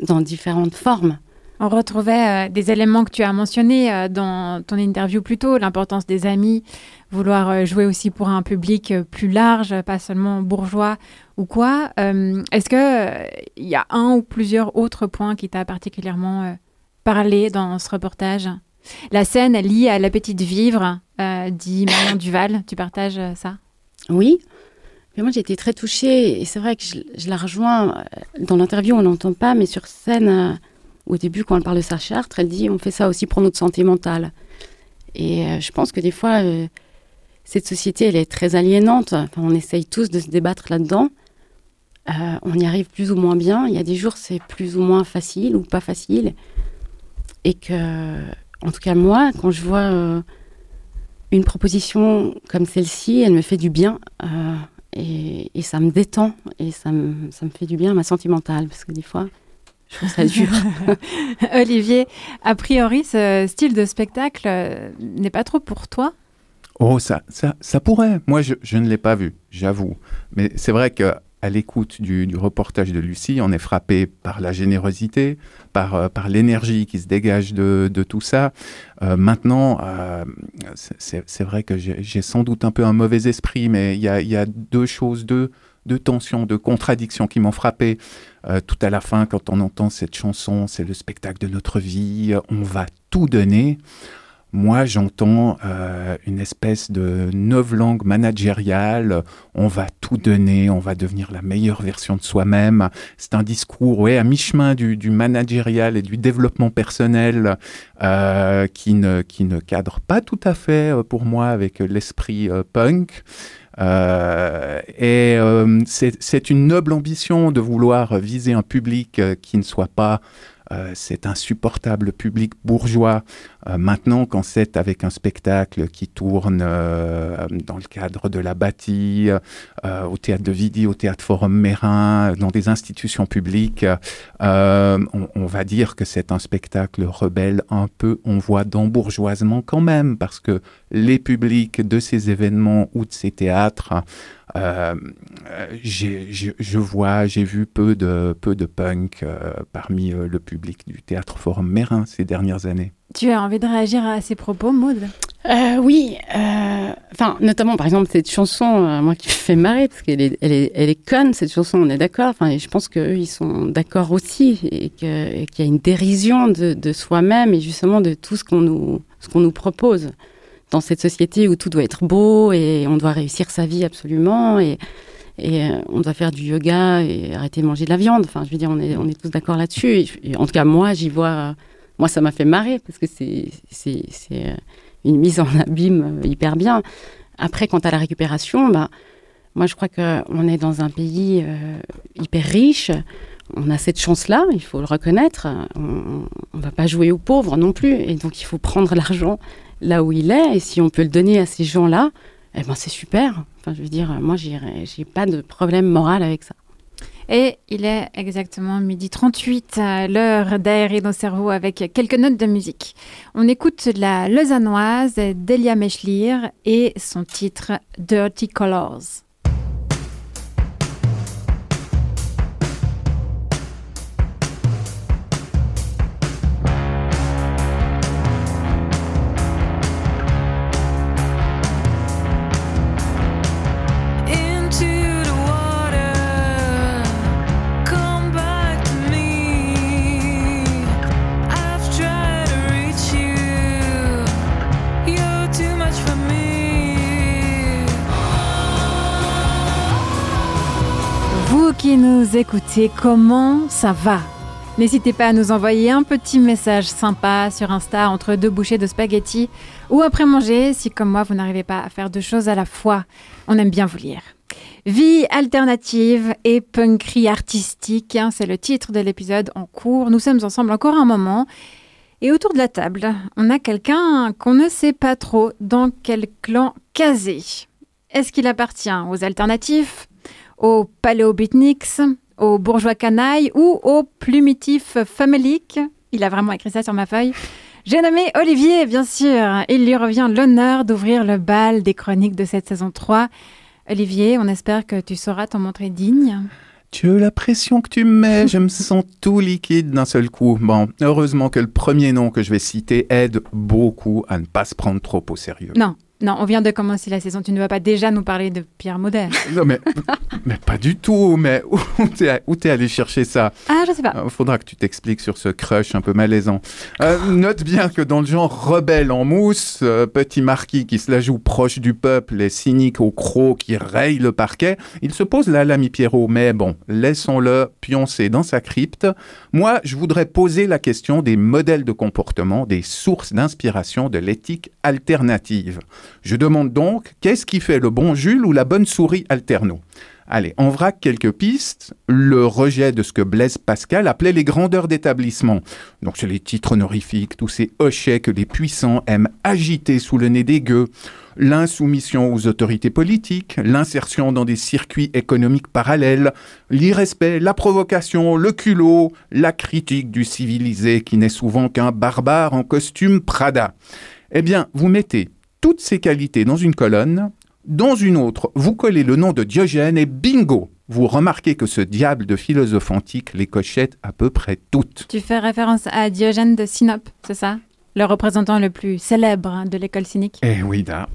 Speaker 4: dans différentes formes.
Speaker 2: On retrouvait euh, des éléments que tu as mentionnés euh, dans ton interview plus tôt, l'importance des amis, vouloir euh, jouer aussi pour un public plus large, pas seulement bourgeois ou quoi. Est-ce que il y a un ou plusieurs autres points qui t'a particulièrement parlé dans ce reportage? La scène liée à l'appétit de vivre, dit (coughs) Marion Duval, tu partages ça?
Speaker 4: Oui. Mais moi, j'ai été très touchée. Et c'est vrai que je, je la rejoins. Dans l'interview, on n'entend pas, mais sur scène, au début, quand elle parle de sa charte, elle dit on fait ça aussi pour notre santé mentale. Et euh, je pense que des fois, euh, cette société, elle est très aliénante. Enfin, on essaye tous de se débattre là-dedans. Euh, on y arrive plus ou moins bien. Il y a des jours, c'est plus ou moins facile ou pas facile. Et que, en tout cas, moi, quand je vois une proposition comme celle-ci, elle me fait du bien. et, et ça me détend et ça me, ça me fait du bien à ma santé mentale parce que des fois, je trouve ça dur. (laughs)
Speaker 2: Olivier, a priori, ce style de spectacle euh, n'est pas trop pour toi?
Speaker 5: Oh, ça, ça, ça pourrait. Moi, je, je ne l'ai pas vu, j'avoue. Mais c'est vrai que à l'écoute du, du reportage de Lucie, on est frappé par la générosité, par, euh, par l'énergie qui se dégage de, de tout ça. Euh, maintenant, euh, c'est- vrai que j'ai j'ai sans doute un peu un mauvais esprit, mais il y a, il y a deux choses, deux, deux tensions, deux contradictions qui m'ont frappé. Euh, tout à la fin, quand on entend cette chanson, c'est le spectacle de notre vie, on va tout donner. Moi, j'entends euh, une espèce de langue managériale. On va tout donner, on va devenir la meilleure version de soi-même. C'est un discours, ouais, à mi-chemin du, du managérial et du développement personnel euh, qui ne qui ne cadre pas tout à fait pour moi avec l'esprit punk. Euh, et euh, c'est une noble ambition de vouloir viser un public euh, qui ne soit pas euh, cet insupportable public bourgeois. Euh, maintenant, quand c'est avec un spectacle qui tourne euh, dans le cadre de la bâtie, euh, au théâtre de Vidi, au théâtre Forum Mérin, dans des institutions publiques, on, on va dire que c'est un spectacle rebelle un peu, on voit d'embourgeoisement quand même, parce que les publics de ces événements ou de ces théâtres, euh, euh, j'ai- je vois, j'ai vu peu de, peu de punk euh, parmi euh, le public du théâtre Forum Mérin ces dernières années.
Speaker 2: Tu as envie de réagir à ces propos, Maud
Speaker 4: Euh, oui, euh, enfin, notamment par exemple cette chanson, euh, moi qui me fait marrer parce qu'elle est, elle est, elle est conne cette chanson, on est d'accord. Enfin, et je pense qu'eux ils sont d'accord aussi et que- et qu'il y a une dérision de, de soi-même et justement de tout ce qu'on nous, ce qu'on nous propose. Dans cette société où tout doit être beau et on doit réussir sa vie absolument et, et euh, on doit faire du yoga et arrêter de manger de la viande. Enfin, je veux dire, on est, on est tous d'accord là-dessus. En tout cas, moi, j'y vois. Moi, ça m'a fait marrer parce que c'est euh, une mise en abîme euh, hyper bien. Après, quant à la récupération, bah, moi, je crois qu'on est dans un pays hyper riche. On a cette chance-là, il faut le reconnaître. On ne va pas jouer aux pauvres non plus. Et donc, il faut prendre (laughs) l'argent là où il est. Et si on peut le donner à ces gens-là, eh ben, c'est super. Enfin, je veux dire, moi, j'ai pas de problème moral avec ça.
Speaker 2: Et il est exactement midi 38, euh, l'heure d'aérer nos cerveaux avec quelques notes de musique. On écoute la lausannoise Delia Mechlir et son titre Dirty Colors. Écoutez, comment ça va? N'hésitez pas à nous envoyer un petit message sympa sur Insta entre deux bouchées de spaghettis ou après manger si comme moi vous n'arrivez pas à faire deux choses à la fois. On aime bien vous lire. Vie alternative et punkerie artistique, hein, c'est le titre de l'épisode en cours. Nous sommes ensemble encore un moment. Et autour de la table, on a quelqu'un qu'on ne sait pas trop dans quel clan casé. Est-ce qu'il appartient aux alternatifs, aux paléo-beatniks, aux bourgeois canailles ou aux plumitifs faméliques Il a vraiment écrit ça sur ma feuille. J'ai nommé Olivier, bien sûr. Il lui revient l'honneur d'ouvrir le bal des chroniques de cette saison 3. Olivier, on espère que tu sauras t'en montrer digne.
Speaker 5: Tu as la pression que tu me mets, (laughs) je me sens tout liquide d'un seul coup. Bon, heureusement que le premier nom que je vais citer aide beaucoup à ne pas se prendre trop au sérieux.
Speaker 2: Non, non, on vient de commencer la saison. Tu ne vas pas déjà nous parler de Pierre Maudet. (laughs)
Speaker 5: Non, mais, mais pas du tout. Mais où t'es où t'es allé chercher ça?
Speaker 2: Ah, je sais pas.
Speaker 5: Euh, Faudra que tu t'expliques sur ce crush un peu malaisant. Euh, note bien que dans le genre rebelle en mousse, euh, petit marquis qui se la joue proche du peuple et cynique au croc qui raye le parquet, il se pose là l'ami Pierrot. Mais bon, laissons-le pioncer dans sa crypte. Moi, je voudrais poser la question des modèles de comportement, des sources d'inspiration de l'éthique alternative. Je demande donc, qu'est-ce qui fait le bon Jules ou la bonne souris alterno? Allez, en vrac quelques pistes. Le rejet de ce que Blaise Pascal appelait les grandeurs d'établissement. Donc c'est les titres honorifiques, tous ces hochets que les puissants aiment agiter sous le nez des gueux. L'insoumission aux autorités politiques, l'insertion dans des circuits économiques parallèles, l'irrespect, la provocation, le culot, la critique du civilisé qui n'est souvent qu'un barbare en costume Prada. Eh bien, vous mettez toutes ces qualités dans une colonne, dans une autre, vous collez le nom de Diogène et bingo Vous remarquez que ce diable de philosophe antique les cochette à peu près toutes.
Speaker 2: Tu fais référence à Diogène de Sinope, c'est ça? Le représentant le plus célèbre hein, de l'école cynique.
Speaker 5: Eh oui, da.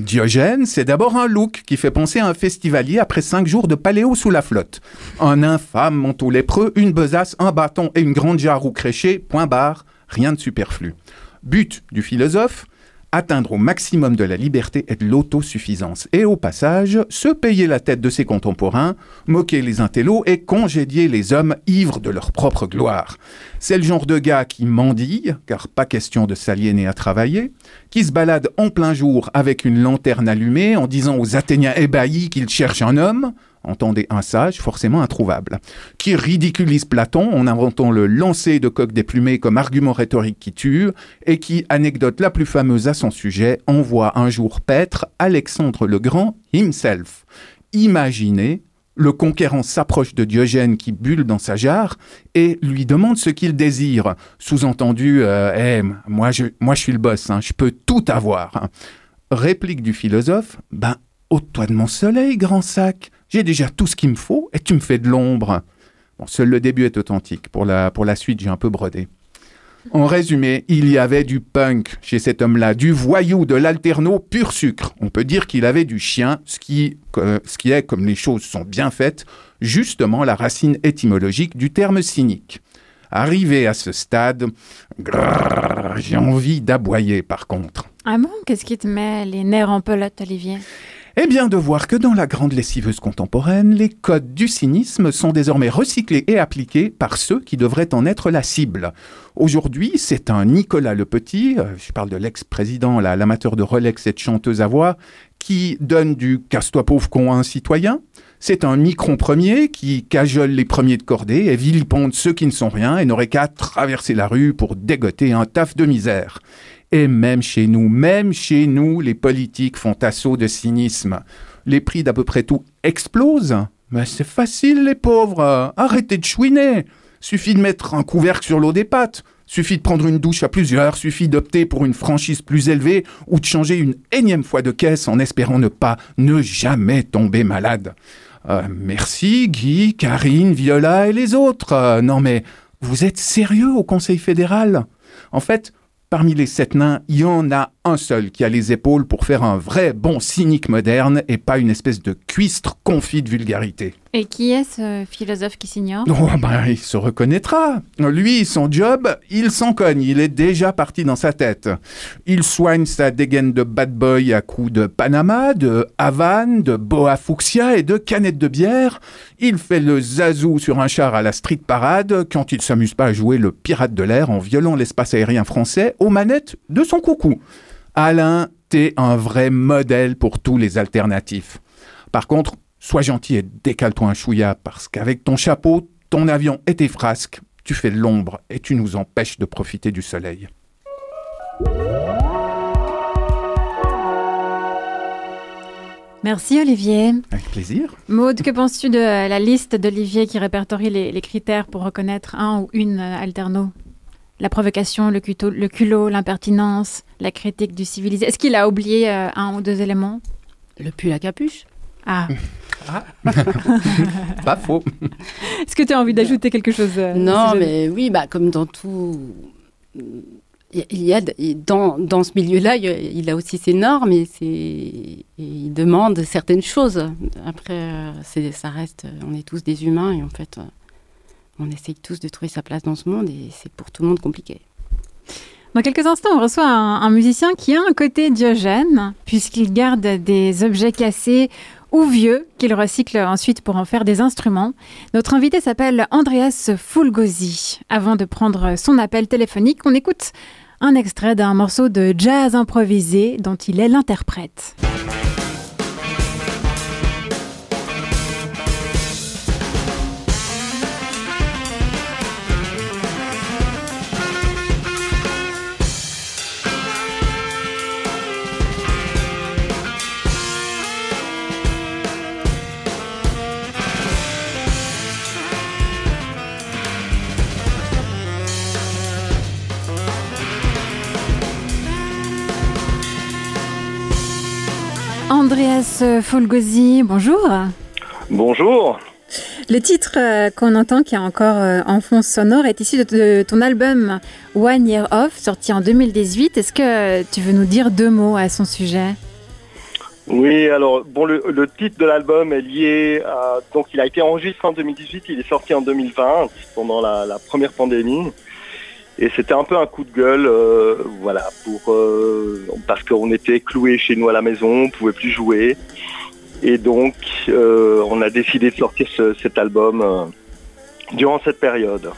Speaker 5: Diogène, c'est d'abord un look qui fait penser à un festivalier après cinq jours de paléo sous la flotte. Un infâme manteau lépreux, une besace, un bâton et une grande jarre ou créché, point barre, rien de superflu. But du philosophe atteindre au maximum de la liberté et de l'autosuffisance. Et au passage, se payer la tête de ses contemporains, moquer les intellos et congédier les hommes ivres de leur propre gloire. C'est le genre de gars qui mendille, car pas question de s'aliéner à travailler, qui se balade en plein jour avec une lanterne allumée en disant aux Athéniens ébahis qu'ils cherchent un homme, entendez un sage, forcément introuvable, qui ridiculise Platon en inventant le lancer de coq déplumé comme argument rhétorique qui tue, et qui, anecdote la plus fameuse à son sujet, envoie un jour paître Alexandre le Grand himself. Imaginez, le conquérant s'approche de Diogène qui bulle dans sa jarre et lui demande ce qu'il désire. Sous-entendu, euh, Eh, moi, je, moi je suis le boss, hein, je peux tout avoir. Réplique du philosophe, ben, ôte-toi de mon soleil, grand sac. J'ai déjà tout ce qu'il me faut et tu me fais de l'ombre. Bon, seul le début est authentique. Pour la, pour la suite, j'ai un peu brodé. En résumé, il y avait du punk chez cet homme-là, du voyou, de l'alterno pur sucre. On peut dire qu'il avait du chien, ce qui, ce qui est, comme les choses sont bien faites, justement la racine étymologique du terme cynique. Arrivé à ce stade, j'ai envie d'aboyer par contre.
Speaker 2: Ah bon? Qu'est-ce qui te met les nerfs en pelote, Olivier?
Speaker 5: Eh bien, de voir que dans la grande lessiveuse contemporaine, les codes du cynisme sont désormais recyclés et appliqués par ceux qui devraient en être la cible. Aujourd'hui, c'est un Nicolas Le Petit, euh, je parle de l'ex-président, l'amateur de Rolex et de chanteuse à voix, qui donne du casse-toi pauvre con à un citoyen. C'est un Micron premier qui cajole les premiers de cordée et vilipende ceux qui ne sont rien et n'aurait qu'à traverser la rue pour dégoter un taf de misère. Et même chez nous, même chez nous, les politiques font assaut de cynisme. Les prix d'à peu près tout explosent. Mais c'est facile, les pauvres. Arrêtez de chouiner. Suffit de mettre un couvercle sur l'eau des pâtes. Suffit de prendre une douche à plusieurs, suffit d'opter pour une franchise plus élevée ou de changer une énième fois de caisse en espérant ne pas, ne jamais tomber malade. Euh, merci Guy, Karine, Viola et les autres. Euh, non mais, vous êtes sérieux au Conseil fédéral? En fait, parmi les sept nains, il y en a un seul qui a les épaules pour faire un vrai bon cynique moderne et pas une espèce de cuistre confit de vulgarité.
Speaker 2: Et qui est ce philosophe qui s'ignore?
Speaker 5: Oh, ben, il se reconnaîtra. Lui, son job, il s'en cogne. Il est déjà parti dans sa tête. Il soigne sa dégaine de bad boy à coups de Panama, de Havane, de boa fuchsia et de canettes de bière. Il fait le zazou sur un char à la street parade quand il s'amuse pas à jouer le pirate de l'air en violant l'espace aérien français aux manettes de son coucou. Alain, t'es un vrai modèle pour tous les alternatifs. Par contre, sois gentil et décale-toi un chouïa, parce qu'avec ton chapeau, ton avion et tes frasques, tu fais l'ombre et tu nous empêches de profiter du soleil.
Speaker 2: Merci Olivier.
Speaker 5: Avec plaisir.
Speaker 2: Maude, que penses-tu de la liste d'Olivier qui répertorie les, les critères pour reconnaître un ou une euh, alterno? La provocation, le culot, l'impertinence, la critique du civilisé. Est-ce qu'il a oublié euh, un ou deux éléments?
Speaker 4: Le pull à capuche.
Speaker 2: Ah. (laughs)
Speaker 5: Pas faux.
Speaker 2: Est-ce que tu as envie d'ajouter quelque chose euh,
Speaker 4: Non, mais oui, bah, comme dans tout. Il y a, dans, dans ce milieu-là, il a- aussi ses normes et, ses- et il demande certaines choses. Après, euh, ça reste, on est tous des humains et en fait, euh, on essaye tous de trouver sa place dans ce monde et c'est pour tout le monde compliqué.
Speaker 2: Dans quelques instants, on reçoit un, un musicien qui a un côté diogène, puisqu'il garde des objets cassés ou vieux qu'il recycle ensuite pour en faire des instruments. Notre invité s'appelle Andreas Fulgosi. Avant de prendre son appel téléphonique, on écoute un extrait d'un morceau de jazz improvisé dont il est l'interprète. Andreas Fulgosi, bonjour.
Speaker 12: Bonjour.
Speaker 2: Le titre euh, qu'on entend, qui est encore euh, en fond sonore, est issu de, de ton album One Year Off, sorti en 2018. Est-ce que tu veux nous dire deux mots à son sujet?
Speaker 12: Oui, alors bon, le, le titre de l'album est lié à donc il a été enregistré en 2018, il est sorti en 2020 pendant la, la première pandémie. Et c'était un peu un coup de gueule, euh, voilà, pour euh, parce qu'on était cloués chez nous à la maison, on pouvait plus jouer, et donc euh, on a décidé de sortir ce- cet album durant cette période.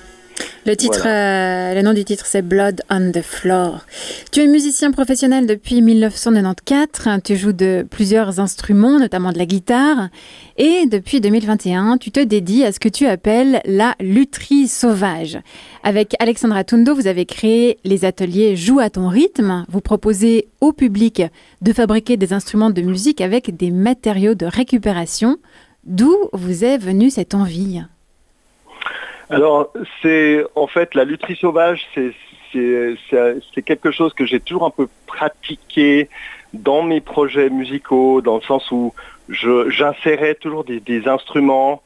Speaker 2: Le titre, euh, le nom du titre, c'est Blood on the Floor. Tu es musicien professionnel depuis 1994. Tu joues de plusieurs instruments, notamment de la guitare. Et depuis 2021, tu te dédies à ce que tu appelles la lutherie sauvage. Avec Alexandra Tundo, vous avez créé les ateliers Joue à ton rythme. Vous proposez au public de fabriquer des instruments de musique avec des matériaux de récupération. D'où vous est venue cette envie?
Speaker 12: Alors, c'est en fait la lutherie sauvage, c'est quelque chose que j'ai toujours un peu pratiqué dans mes projets musicaux, dans le sens où j'insérais toujours des, des instruments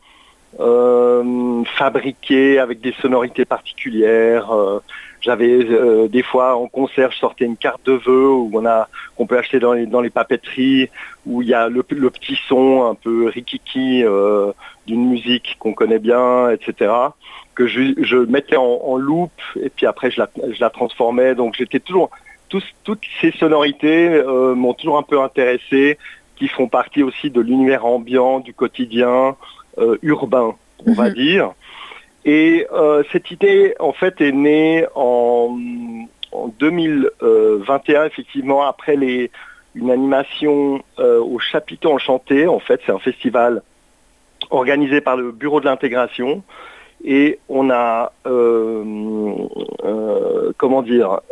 Speaker 12: euh, fabriqués avec des sonorités particulières. euh, J'avais euh, des fois en concert, je sortais une carte de vœux où on a qu'on peut acheter dans les, dans les papeteries, où il y a le, le petit son un peu rikiki euh, d'une musique qu'on connaît bien, etc que je, je mettais en, en loop et puis après je la, je la transformais. Donc j'étais toujours toutes ces sonorités euh, m'ont toujours un peu intéressé, qui font partie aussi de l'univers ambiant, du quotidien euh, urbain, on va
Speaker 2: Mhm.
Speaker 12: dire. Et euh, cette idée, en fait, est née en, en 2021, effectivement, après une animation euh, au Chapiteau Enchanté. En fait, c'est un festival organisé par le Bureau de l'intégration. Et on a, euh, comment dire,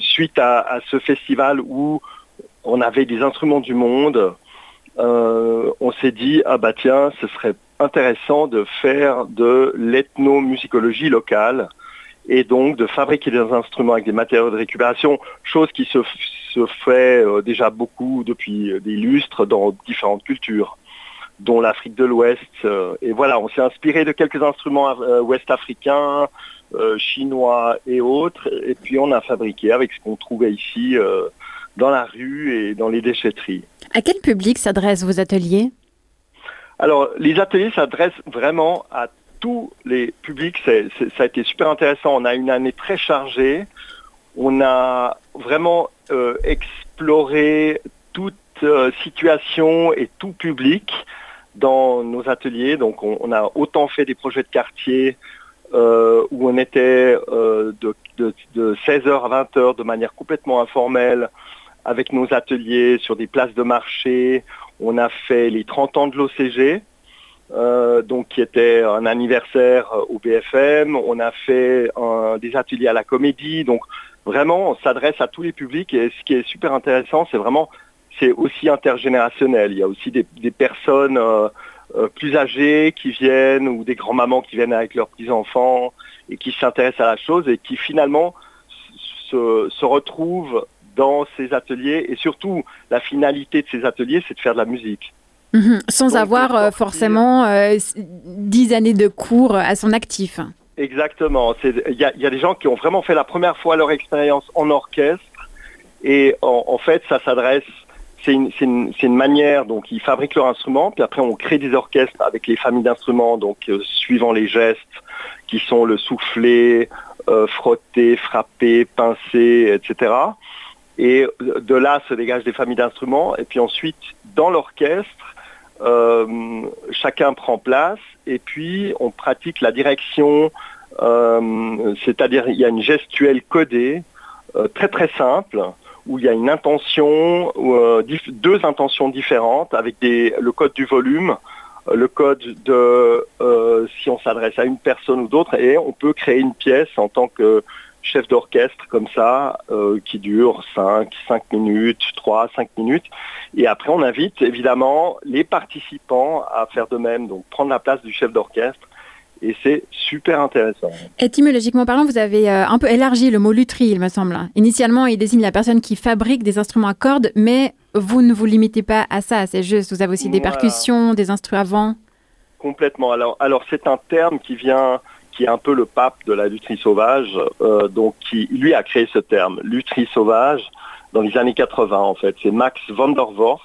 Speaker 12: suite à, ce festival où on avait des instruments du monde, on s'est dit, ah bah tiens, ce serait intéressant de faire de l'ethnomusicologie locale et donc de fabriquer des instruments avec des matériaux de récupération, chose qui se, se fait euh, déjà beaucoup depuis des lustres dans différentes cultures dont l'Afrique de l'Ouest. euh, et voilà, on s'est inspiré de quelques instruments euh, ouest-africains, euh, chinois et autres, et puis on a fabriqué avec ce qu'on trouvait ici euh, dans la rue et dans les déchetteries.
Speaker 2: À quel public s'adressent vos ateliers?
Speaker 12: Alors, les ateliers s'adressent vraiment à tous les publics. Ça a été super intéressant. On a une année très chargée. On a vraiment euh, exploré toute euh, situation et tout public dans nos ateliers. Donc, on, on a autant fait des projets de quartier euh, où on était euh, de, de- de 16h à 20h de manière complètement informelle avec nos ateliers sur des places de marché. On a fait les 30 ans de l'OCG, euh, donc qui était un anniversaire au BFM. On a fait des ateliers à la comédie. Donc vraiment, on s'adresse à tous les publics. Et ce qui est super intéressant, c'est vraiment, c'est aussi intergénérationnel. Il y a aussi des, personnes euh, euh, plus âgées qui viennent ou des grands-mamans qui viennent avec leurs petits-enfants et qui s'intéressent à la chose et qui finalement se retrouvent dans ces ateliers. Et surtout, la finalité de ces ateliers, c'est de faire de la musique.
Speaker 2: Mhm, Sans avoir euh, forcément euh, dix années de cours à son actif.
Speaker 12: Exactement. Il y a, il y a des gens qui ont vraiment fait la première fois leur expérience en orchestre et en, en fait ça s'adresse, c'est une, manière, donc ils fabriquent leur instrument, puis après on crée des orchestres avec les familles d'instruments, donc euh, suivant les gestes qui sont le souffler, euh, frotter, frapper, pincer, etc. Et euh, de là se dégagent des familles d'instruments. Et puis ensuite dans l'orchestre, euh, chacun prend place. Et puis on pratique la direction, euh, c'est-à-dire il y a une gestuelle codée, très très simple, où il y a une intention, deux intentions différentes avec des, le code du volume, le code de si on s'adresse à une personne ou d'autre, et on peut créer une pièce en tant que chef d'orchestre comme ça, euh, qui dure 5, 5 minutes, 3, 5 minutes. Et après, on invite évidemment les participants à faire de même, donc prendre la place du chef d'orchestre. Et c'est super intéressant.
Speaker 2: Étymologiquement parlant, vous avez euh, un peu élargi le mot lutherie, il me semble. Initialement, il désigne la personne qui fabrique des instruments à cordes, mais vous ne vous limitez pas à ça, c'est juste, vous avez aussi des
Speaker 12: Voilà.
Speaker 2: percussions, des instruments avant.
Speaker 12: Complètement. Alors, alors c'est un terme qui vient, qui est un peu le pape de la lutherie sauvage, euh, donc qui lui a créé ce terme, lutherie sauvage, dans les années 80 en fait. C'est Max van der Vorst,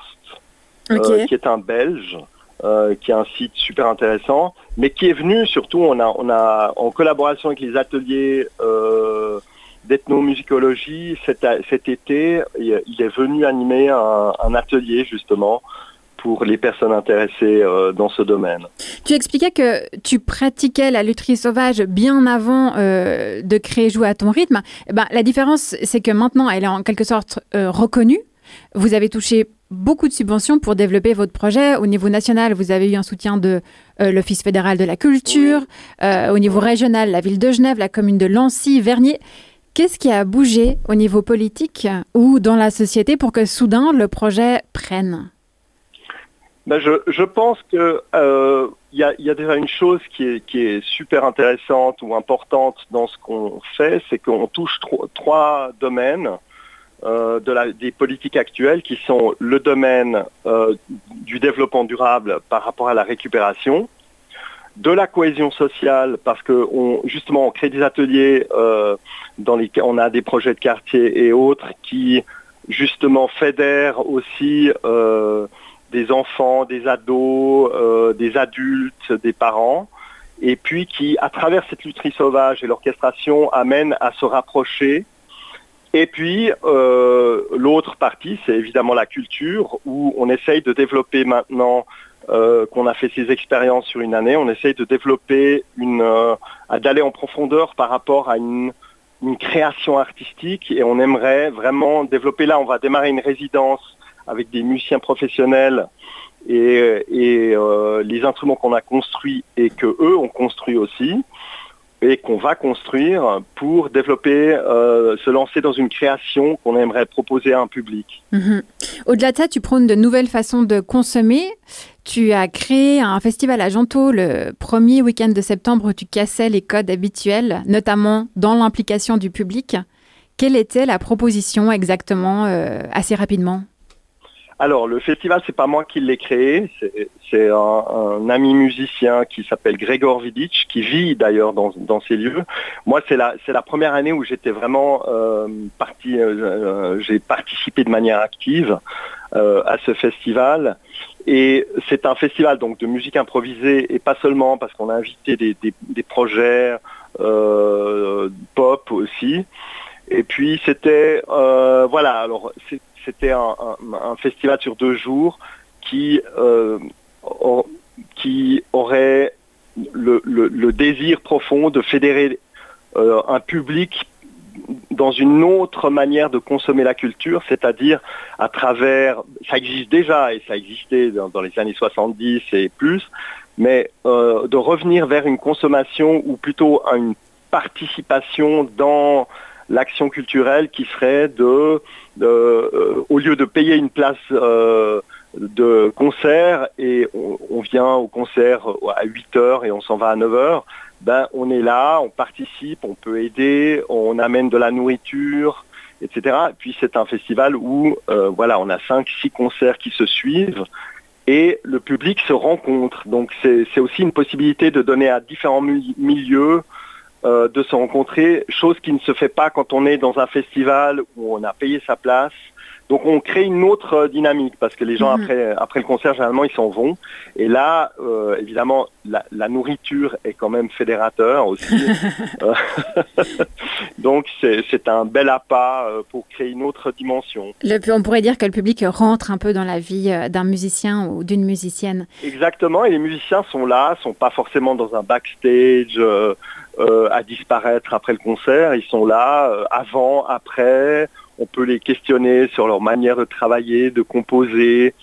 Speaker 12: euh, qui est un Belge, euh, qui a un site super intéressant, mais qui est venu surtout, on a, on a en collaboration avec les ateliers d'ethnomusicologie cet, été, il il est venu animer un, un atelier justement pour les personnes intéressées euh, dans ce domaine.
Speaker 2: Tu expliquais que tu pratiquais la lutherie sauvage bien avant euh, de créer Jouer à ton rythme. Eh ben, la différence, c'est que maintenant, elle est en quelque sorte euh, reconnue. Vous avez touché beaucoup de subventions pour développer votre projet. Au niveau national, vous avez eu un soutien de euh, l'Office fédéral de la culture. Euh, au niveau régional, la ville de Genève, la commune de Lancy, Vernier. Qu'est-ce qui a bougé au niveau politique ou dans la société pour que soudain le projet prenne?
Speaker 12: Ben, je, pense que euh, y, a, déjà une chose qui est, super intéressante ou importante dans ce qu'on fait, c'est qu'on touche tro- trois domaines euh, des politiques actuelles qui sont le domaine euh, du développement durable par rapport à la récupération, de la cohésion sociale parce que on, justement on crée des ateliers dans les on a des projets de quartier et autres qui justement fédèrent aussi des enfants, des ados, euh, des adultes, des parents, et puis qui, à travers cette lutherie sauvage et l'orchestration, amènent à se rapprocher. Et puis, euh, l'autre partie, c'est évidemment la culture, où on essaye de développer maintenant euh, qu'on a fait ces expériences sur une année, on essaye de développer une, d'aller en profondeur par rapport à une, création artistique et on aimerait vraiment développer. Là, on va démarrer une résidence avec des musiciens professionnels et, euh, les instruments qu'on a construits et que eux ont construits aussi et qu'on va construire pour développer, euh, se lancer dans une création qu'on aimerait proposer à un public.
Speaker 2: Mhm. Au-delà de ça, tu prônes de nouvelles façons de consommer. Tu as créé un festival à Gento le premier week-end de septembre où tu cassais les codes habituels, notamment dans l'implication du public. Quelle était la proposition exactement, euh, assez rapidement?
Speaker 12: Alors, le festival, c'est pas moi qui l'ai créé, c'est un, ami musicien qui s'appelle Gregor Vidic, qui vit d'ailleurs dans, ces lieux. Moi, c'est la, première année où j'étais vraiment euh, parti, euh, euh, j'ai participé de manière active à ce festival. Et c'est un festival donc de musique improvisée et pas seulement parce qu'on a invité des, projets pop aussi. Et puis c'était voilà c'était un, festival sur deux jours qui, euh, qui aurait le, désir profond de fédérer euh, un public dans une autre manière de consommer la culture, c'est-à-dire à travers, ça existe déjà et ça existait dans, les années 70 et plus, mais euh, de revenir vers une consommation ou plutôt une participation dans l'action culturelle qui serait de, au lieu de payer une place euh, de concert et on, vient au concert à 8 heures et on s'en va à 9 heures, ben on est là, on participe, on peut aider, on amène de la nourriture, etc. Et puis c'est un festival où euh, voilà, on a 5-6 concerts qui se suivent et le public se rencontre. Donc c'est aussi une possibilité de donner à différents milieux euh, de se rencontrer, chose qui ne se fait pas quand on est dans un festival où on a payé sa place. Donc on crée une autre euh, dynamique parce que les gens mmh. après après le concert généralement ils s'en vont et là euh, évidemment la, la, nourriture est quand même fédérateur aussi (laughs) (laughs) donc c'est un bel appât pour créer une autre dimension.
Speaker 2: Le, on pourrait dire que le public rentre un peu dans la vie d'un musicien ou d'une musicienne.
Speaker 12: Exactement et les musiciens sont là sont pas forcément dans un backstage euh, euh, à disparaître après le concert. Ils sont là euh, avant, après. On peut les questionner sur leur manière de travailler, de composer.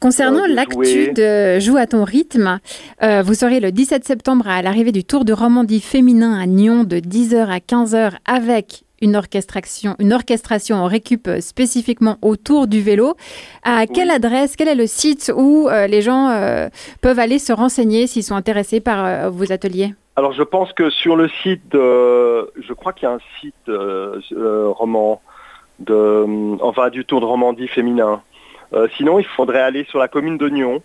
Speaker 2: Concernant euh, l'actu de Joue à ton rythme, euh, vous serez le 17 septembre à l'arrivée du Tour de Romandie féminin à Nyon de 10h à 15h avec une orchestration, une orchestration en récup spécifiquement autour du vélo. À quelle oui. adresse, quel est le site où euh, les gens euh, peuvent aller se renseigner s'ils sont intéressés par vos ateliers?
Speaker 12: Alors je pense que sur le site, je crois qu'il y a un site roman de, enfin du Tour de Romandie féminin. sinon, il faudrait aller sur la commune de Nyon.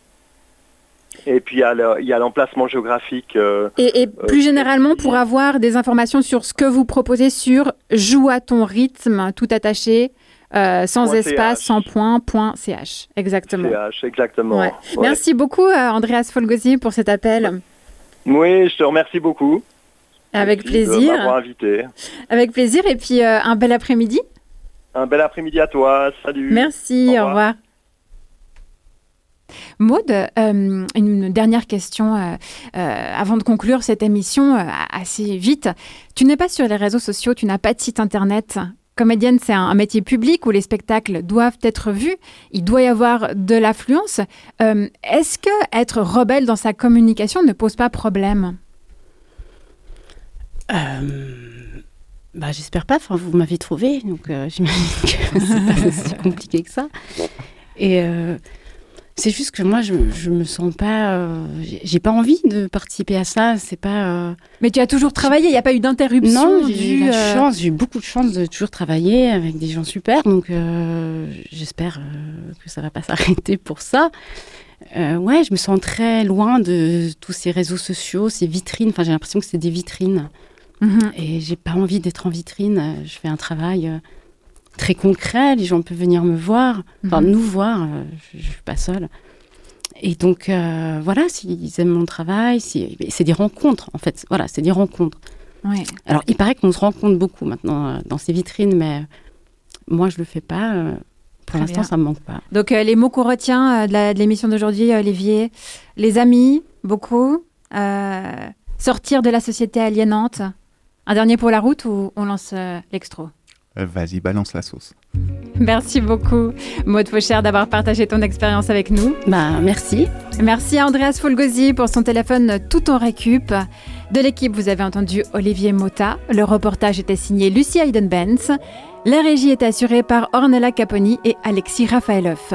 Speaker 12: Et puis il y a l'emplacement géographique. Euh,
Speaker 2: et, et, plus euh, généralement, pour avoir des informations sur ce que vous proposez sur Joue à ton rythme, tout attaché, euh, sans point espace, CH. sans point, point .ch. Exactement.
Speaker 12: CH, exactement. Ouais.
Speaker 2: Ouais. Merci beaucoup, euh, Andreas Folgosi, pour cet appel.
Speaker 12: Oui, je te remercie beaucoup.
Speaker 2: Avec plaisir.
Speaker 12: invité.
Speaker 2: Avec plaisir. Et puis, euh, un bel après-midi.
Speaker 12: Un bel après-midi à toi. Salut.
Speaker 2: Merci. Au revoir. Au revoir. Maude, euh, une dernière question euh, euh, avant de conclure cette émission assez vite. Tu n'es pas sur les réseaux sociaux, tu n'as pas de site internet. Comédienne, c'est un, un, métier public où les spectacles doivent être vus, il doit y avoir de l'affluence. Est-ce que être rebelle dans sa communication ne pose pas problème?
Speaker 4: Bah, J'espère pas, enfin, vous m'avez trouvé, donc (laughs) j'imagine que c'est pas (laughs) aussi compliqué que ça. Et c'est juste que moi, je, je me sens pas. Euh, j'ai pas envie de participer à ça. C'est pas. Euh...
Speaker 2: Mais tu as toujours travaillé. Il n'y a pas eu d'interruption.
Speaker 4: Non, j'ai eu la euh... chance. J'ai eu beaucoup de chance de toujours travailler avec des gens super. Donc, euh, j'espère que ça va pas (laughs) s'arrêter pour ça. ouais, je me sens très loin de tous ces réseaux sociaux, ces vitrines. Enfin, j'ai l'impression que c'est des vitrines. Mm -hmm. Et j'ai pas envie d'être en vitrine. Je fais un travail très concret. Les gens peuvent venir me voir, enfin mmh. nous voir. Euh, je, je suis pas seule. Et donc euh, voilà, s'ils aiment mon travail, si, c'est des rencontres en fait. Voilà, c'est des rencontres.
Speaker 2: Ouais.
Speaker 4: Alors, il paraît qu'on se rend compte beaucoup maintenant euh, dans ces vitrines, mais moi, je le fais pas. euh, Pour l'instant, ça me manque pas.
Speaker 2: Donc euh, les mots qu'on retient euh, de l'émission d'aujourd'hui, euh, Olivier, les amis, beaucoup, euh, sortir de la société aliénante. Un dernier pour la route ou on lance euh, l'extro?
Speaker 5: Euh, Vas-y, balance la sauce.
Speaker 2: Merci beaucoup, Maud Fauchère, d'avoir partagé ton expérience avec nous.
Speaker 4: Bah, merci.
Speaker 2: Merci à Andreas Fulgosi pour son téléphone tout en récup. De l'équipe, vous avez entendu Olivier Mota. Le reportage était signé Lucie Hayden-Benz. La régie est assurée par Ornella Caponi et Alexis Rafaeloff.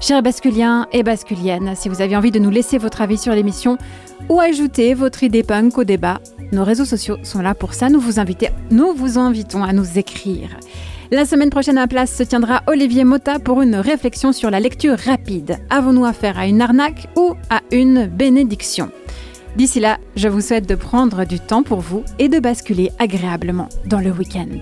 Speaker 2: Chers basculiens et basculiennes, si vous avez envie de nous laisser votre avis sur l'émission ou ajouter votre idée punk au débat, nos réseaux sociaux sont là pour ça. Nous vous, nous vous invitons à nous écrire. La semaine prochaine à la place se tiendra Olivier Mota pour une réflexion sur la lecture rapide. Avons-nous affaire à une arnaque ou à une bénédiction? D'ici là, je vous souhaite de prendre du temps pour vous et de basculer agréablement dans le week-end.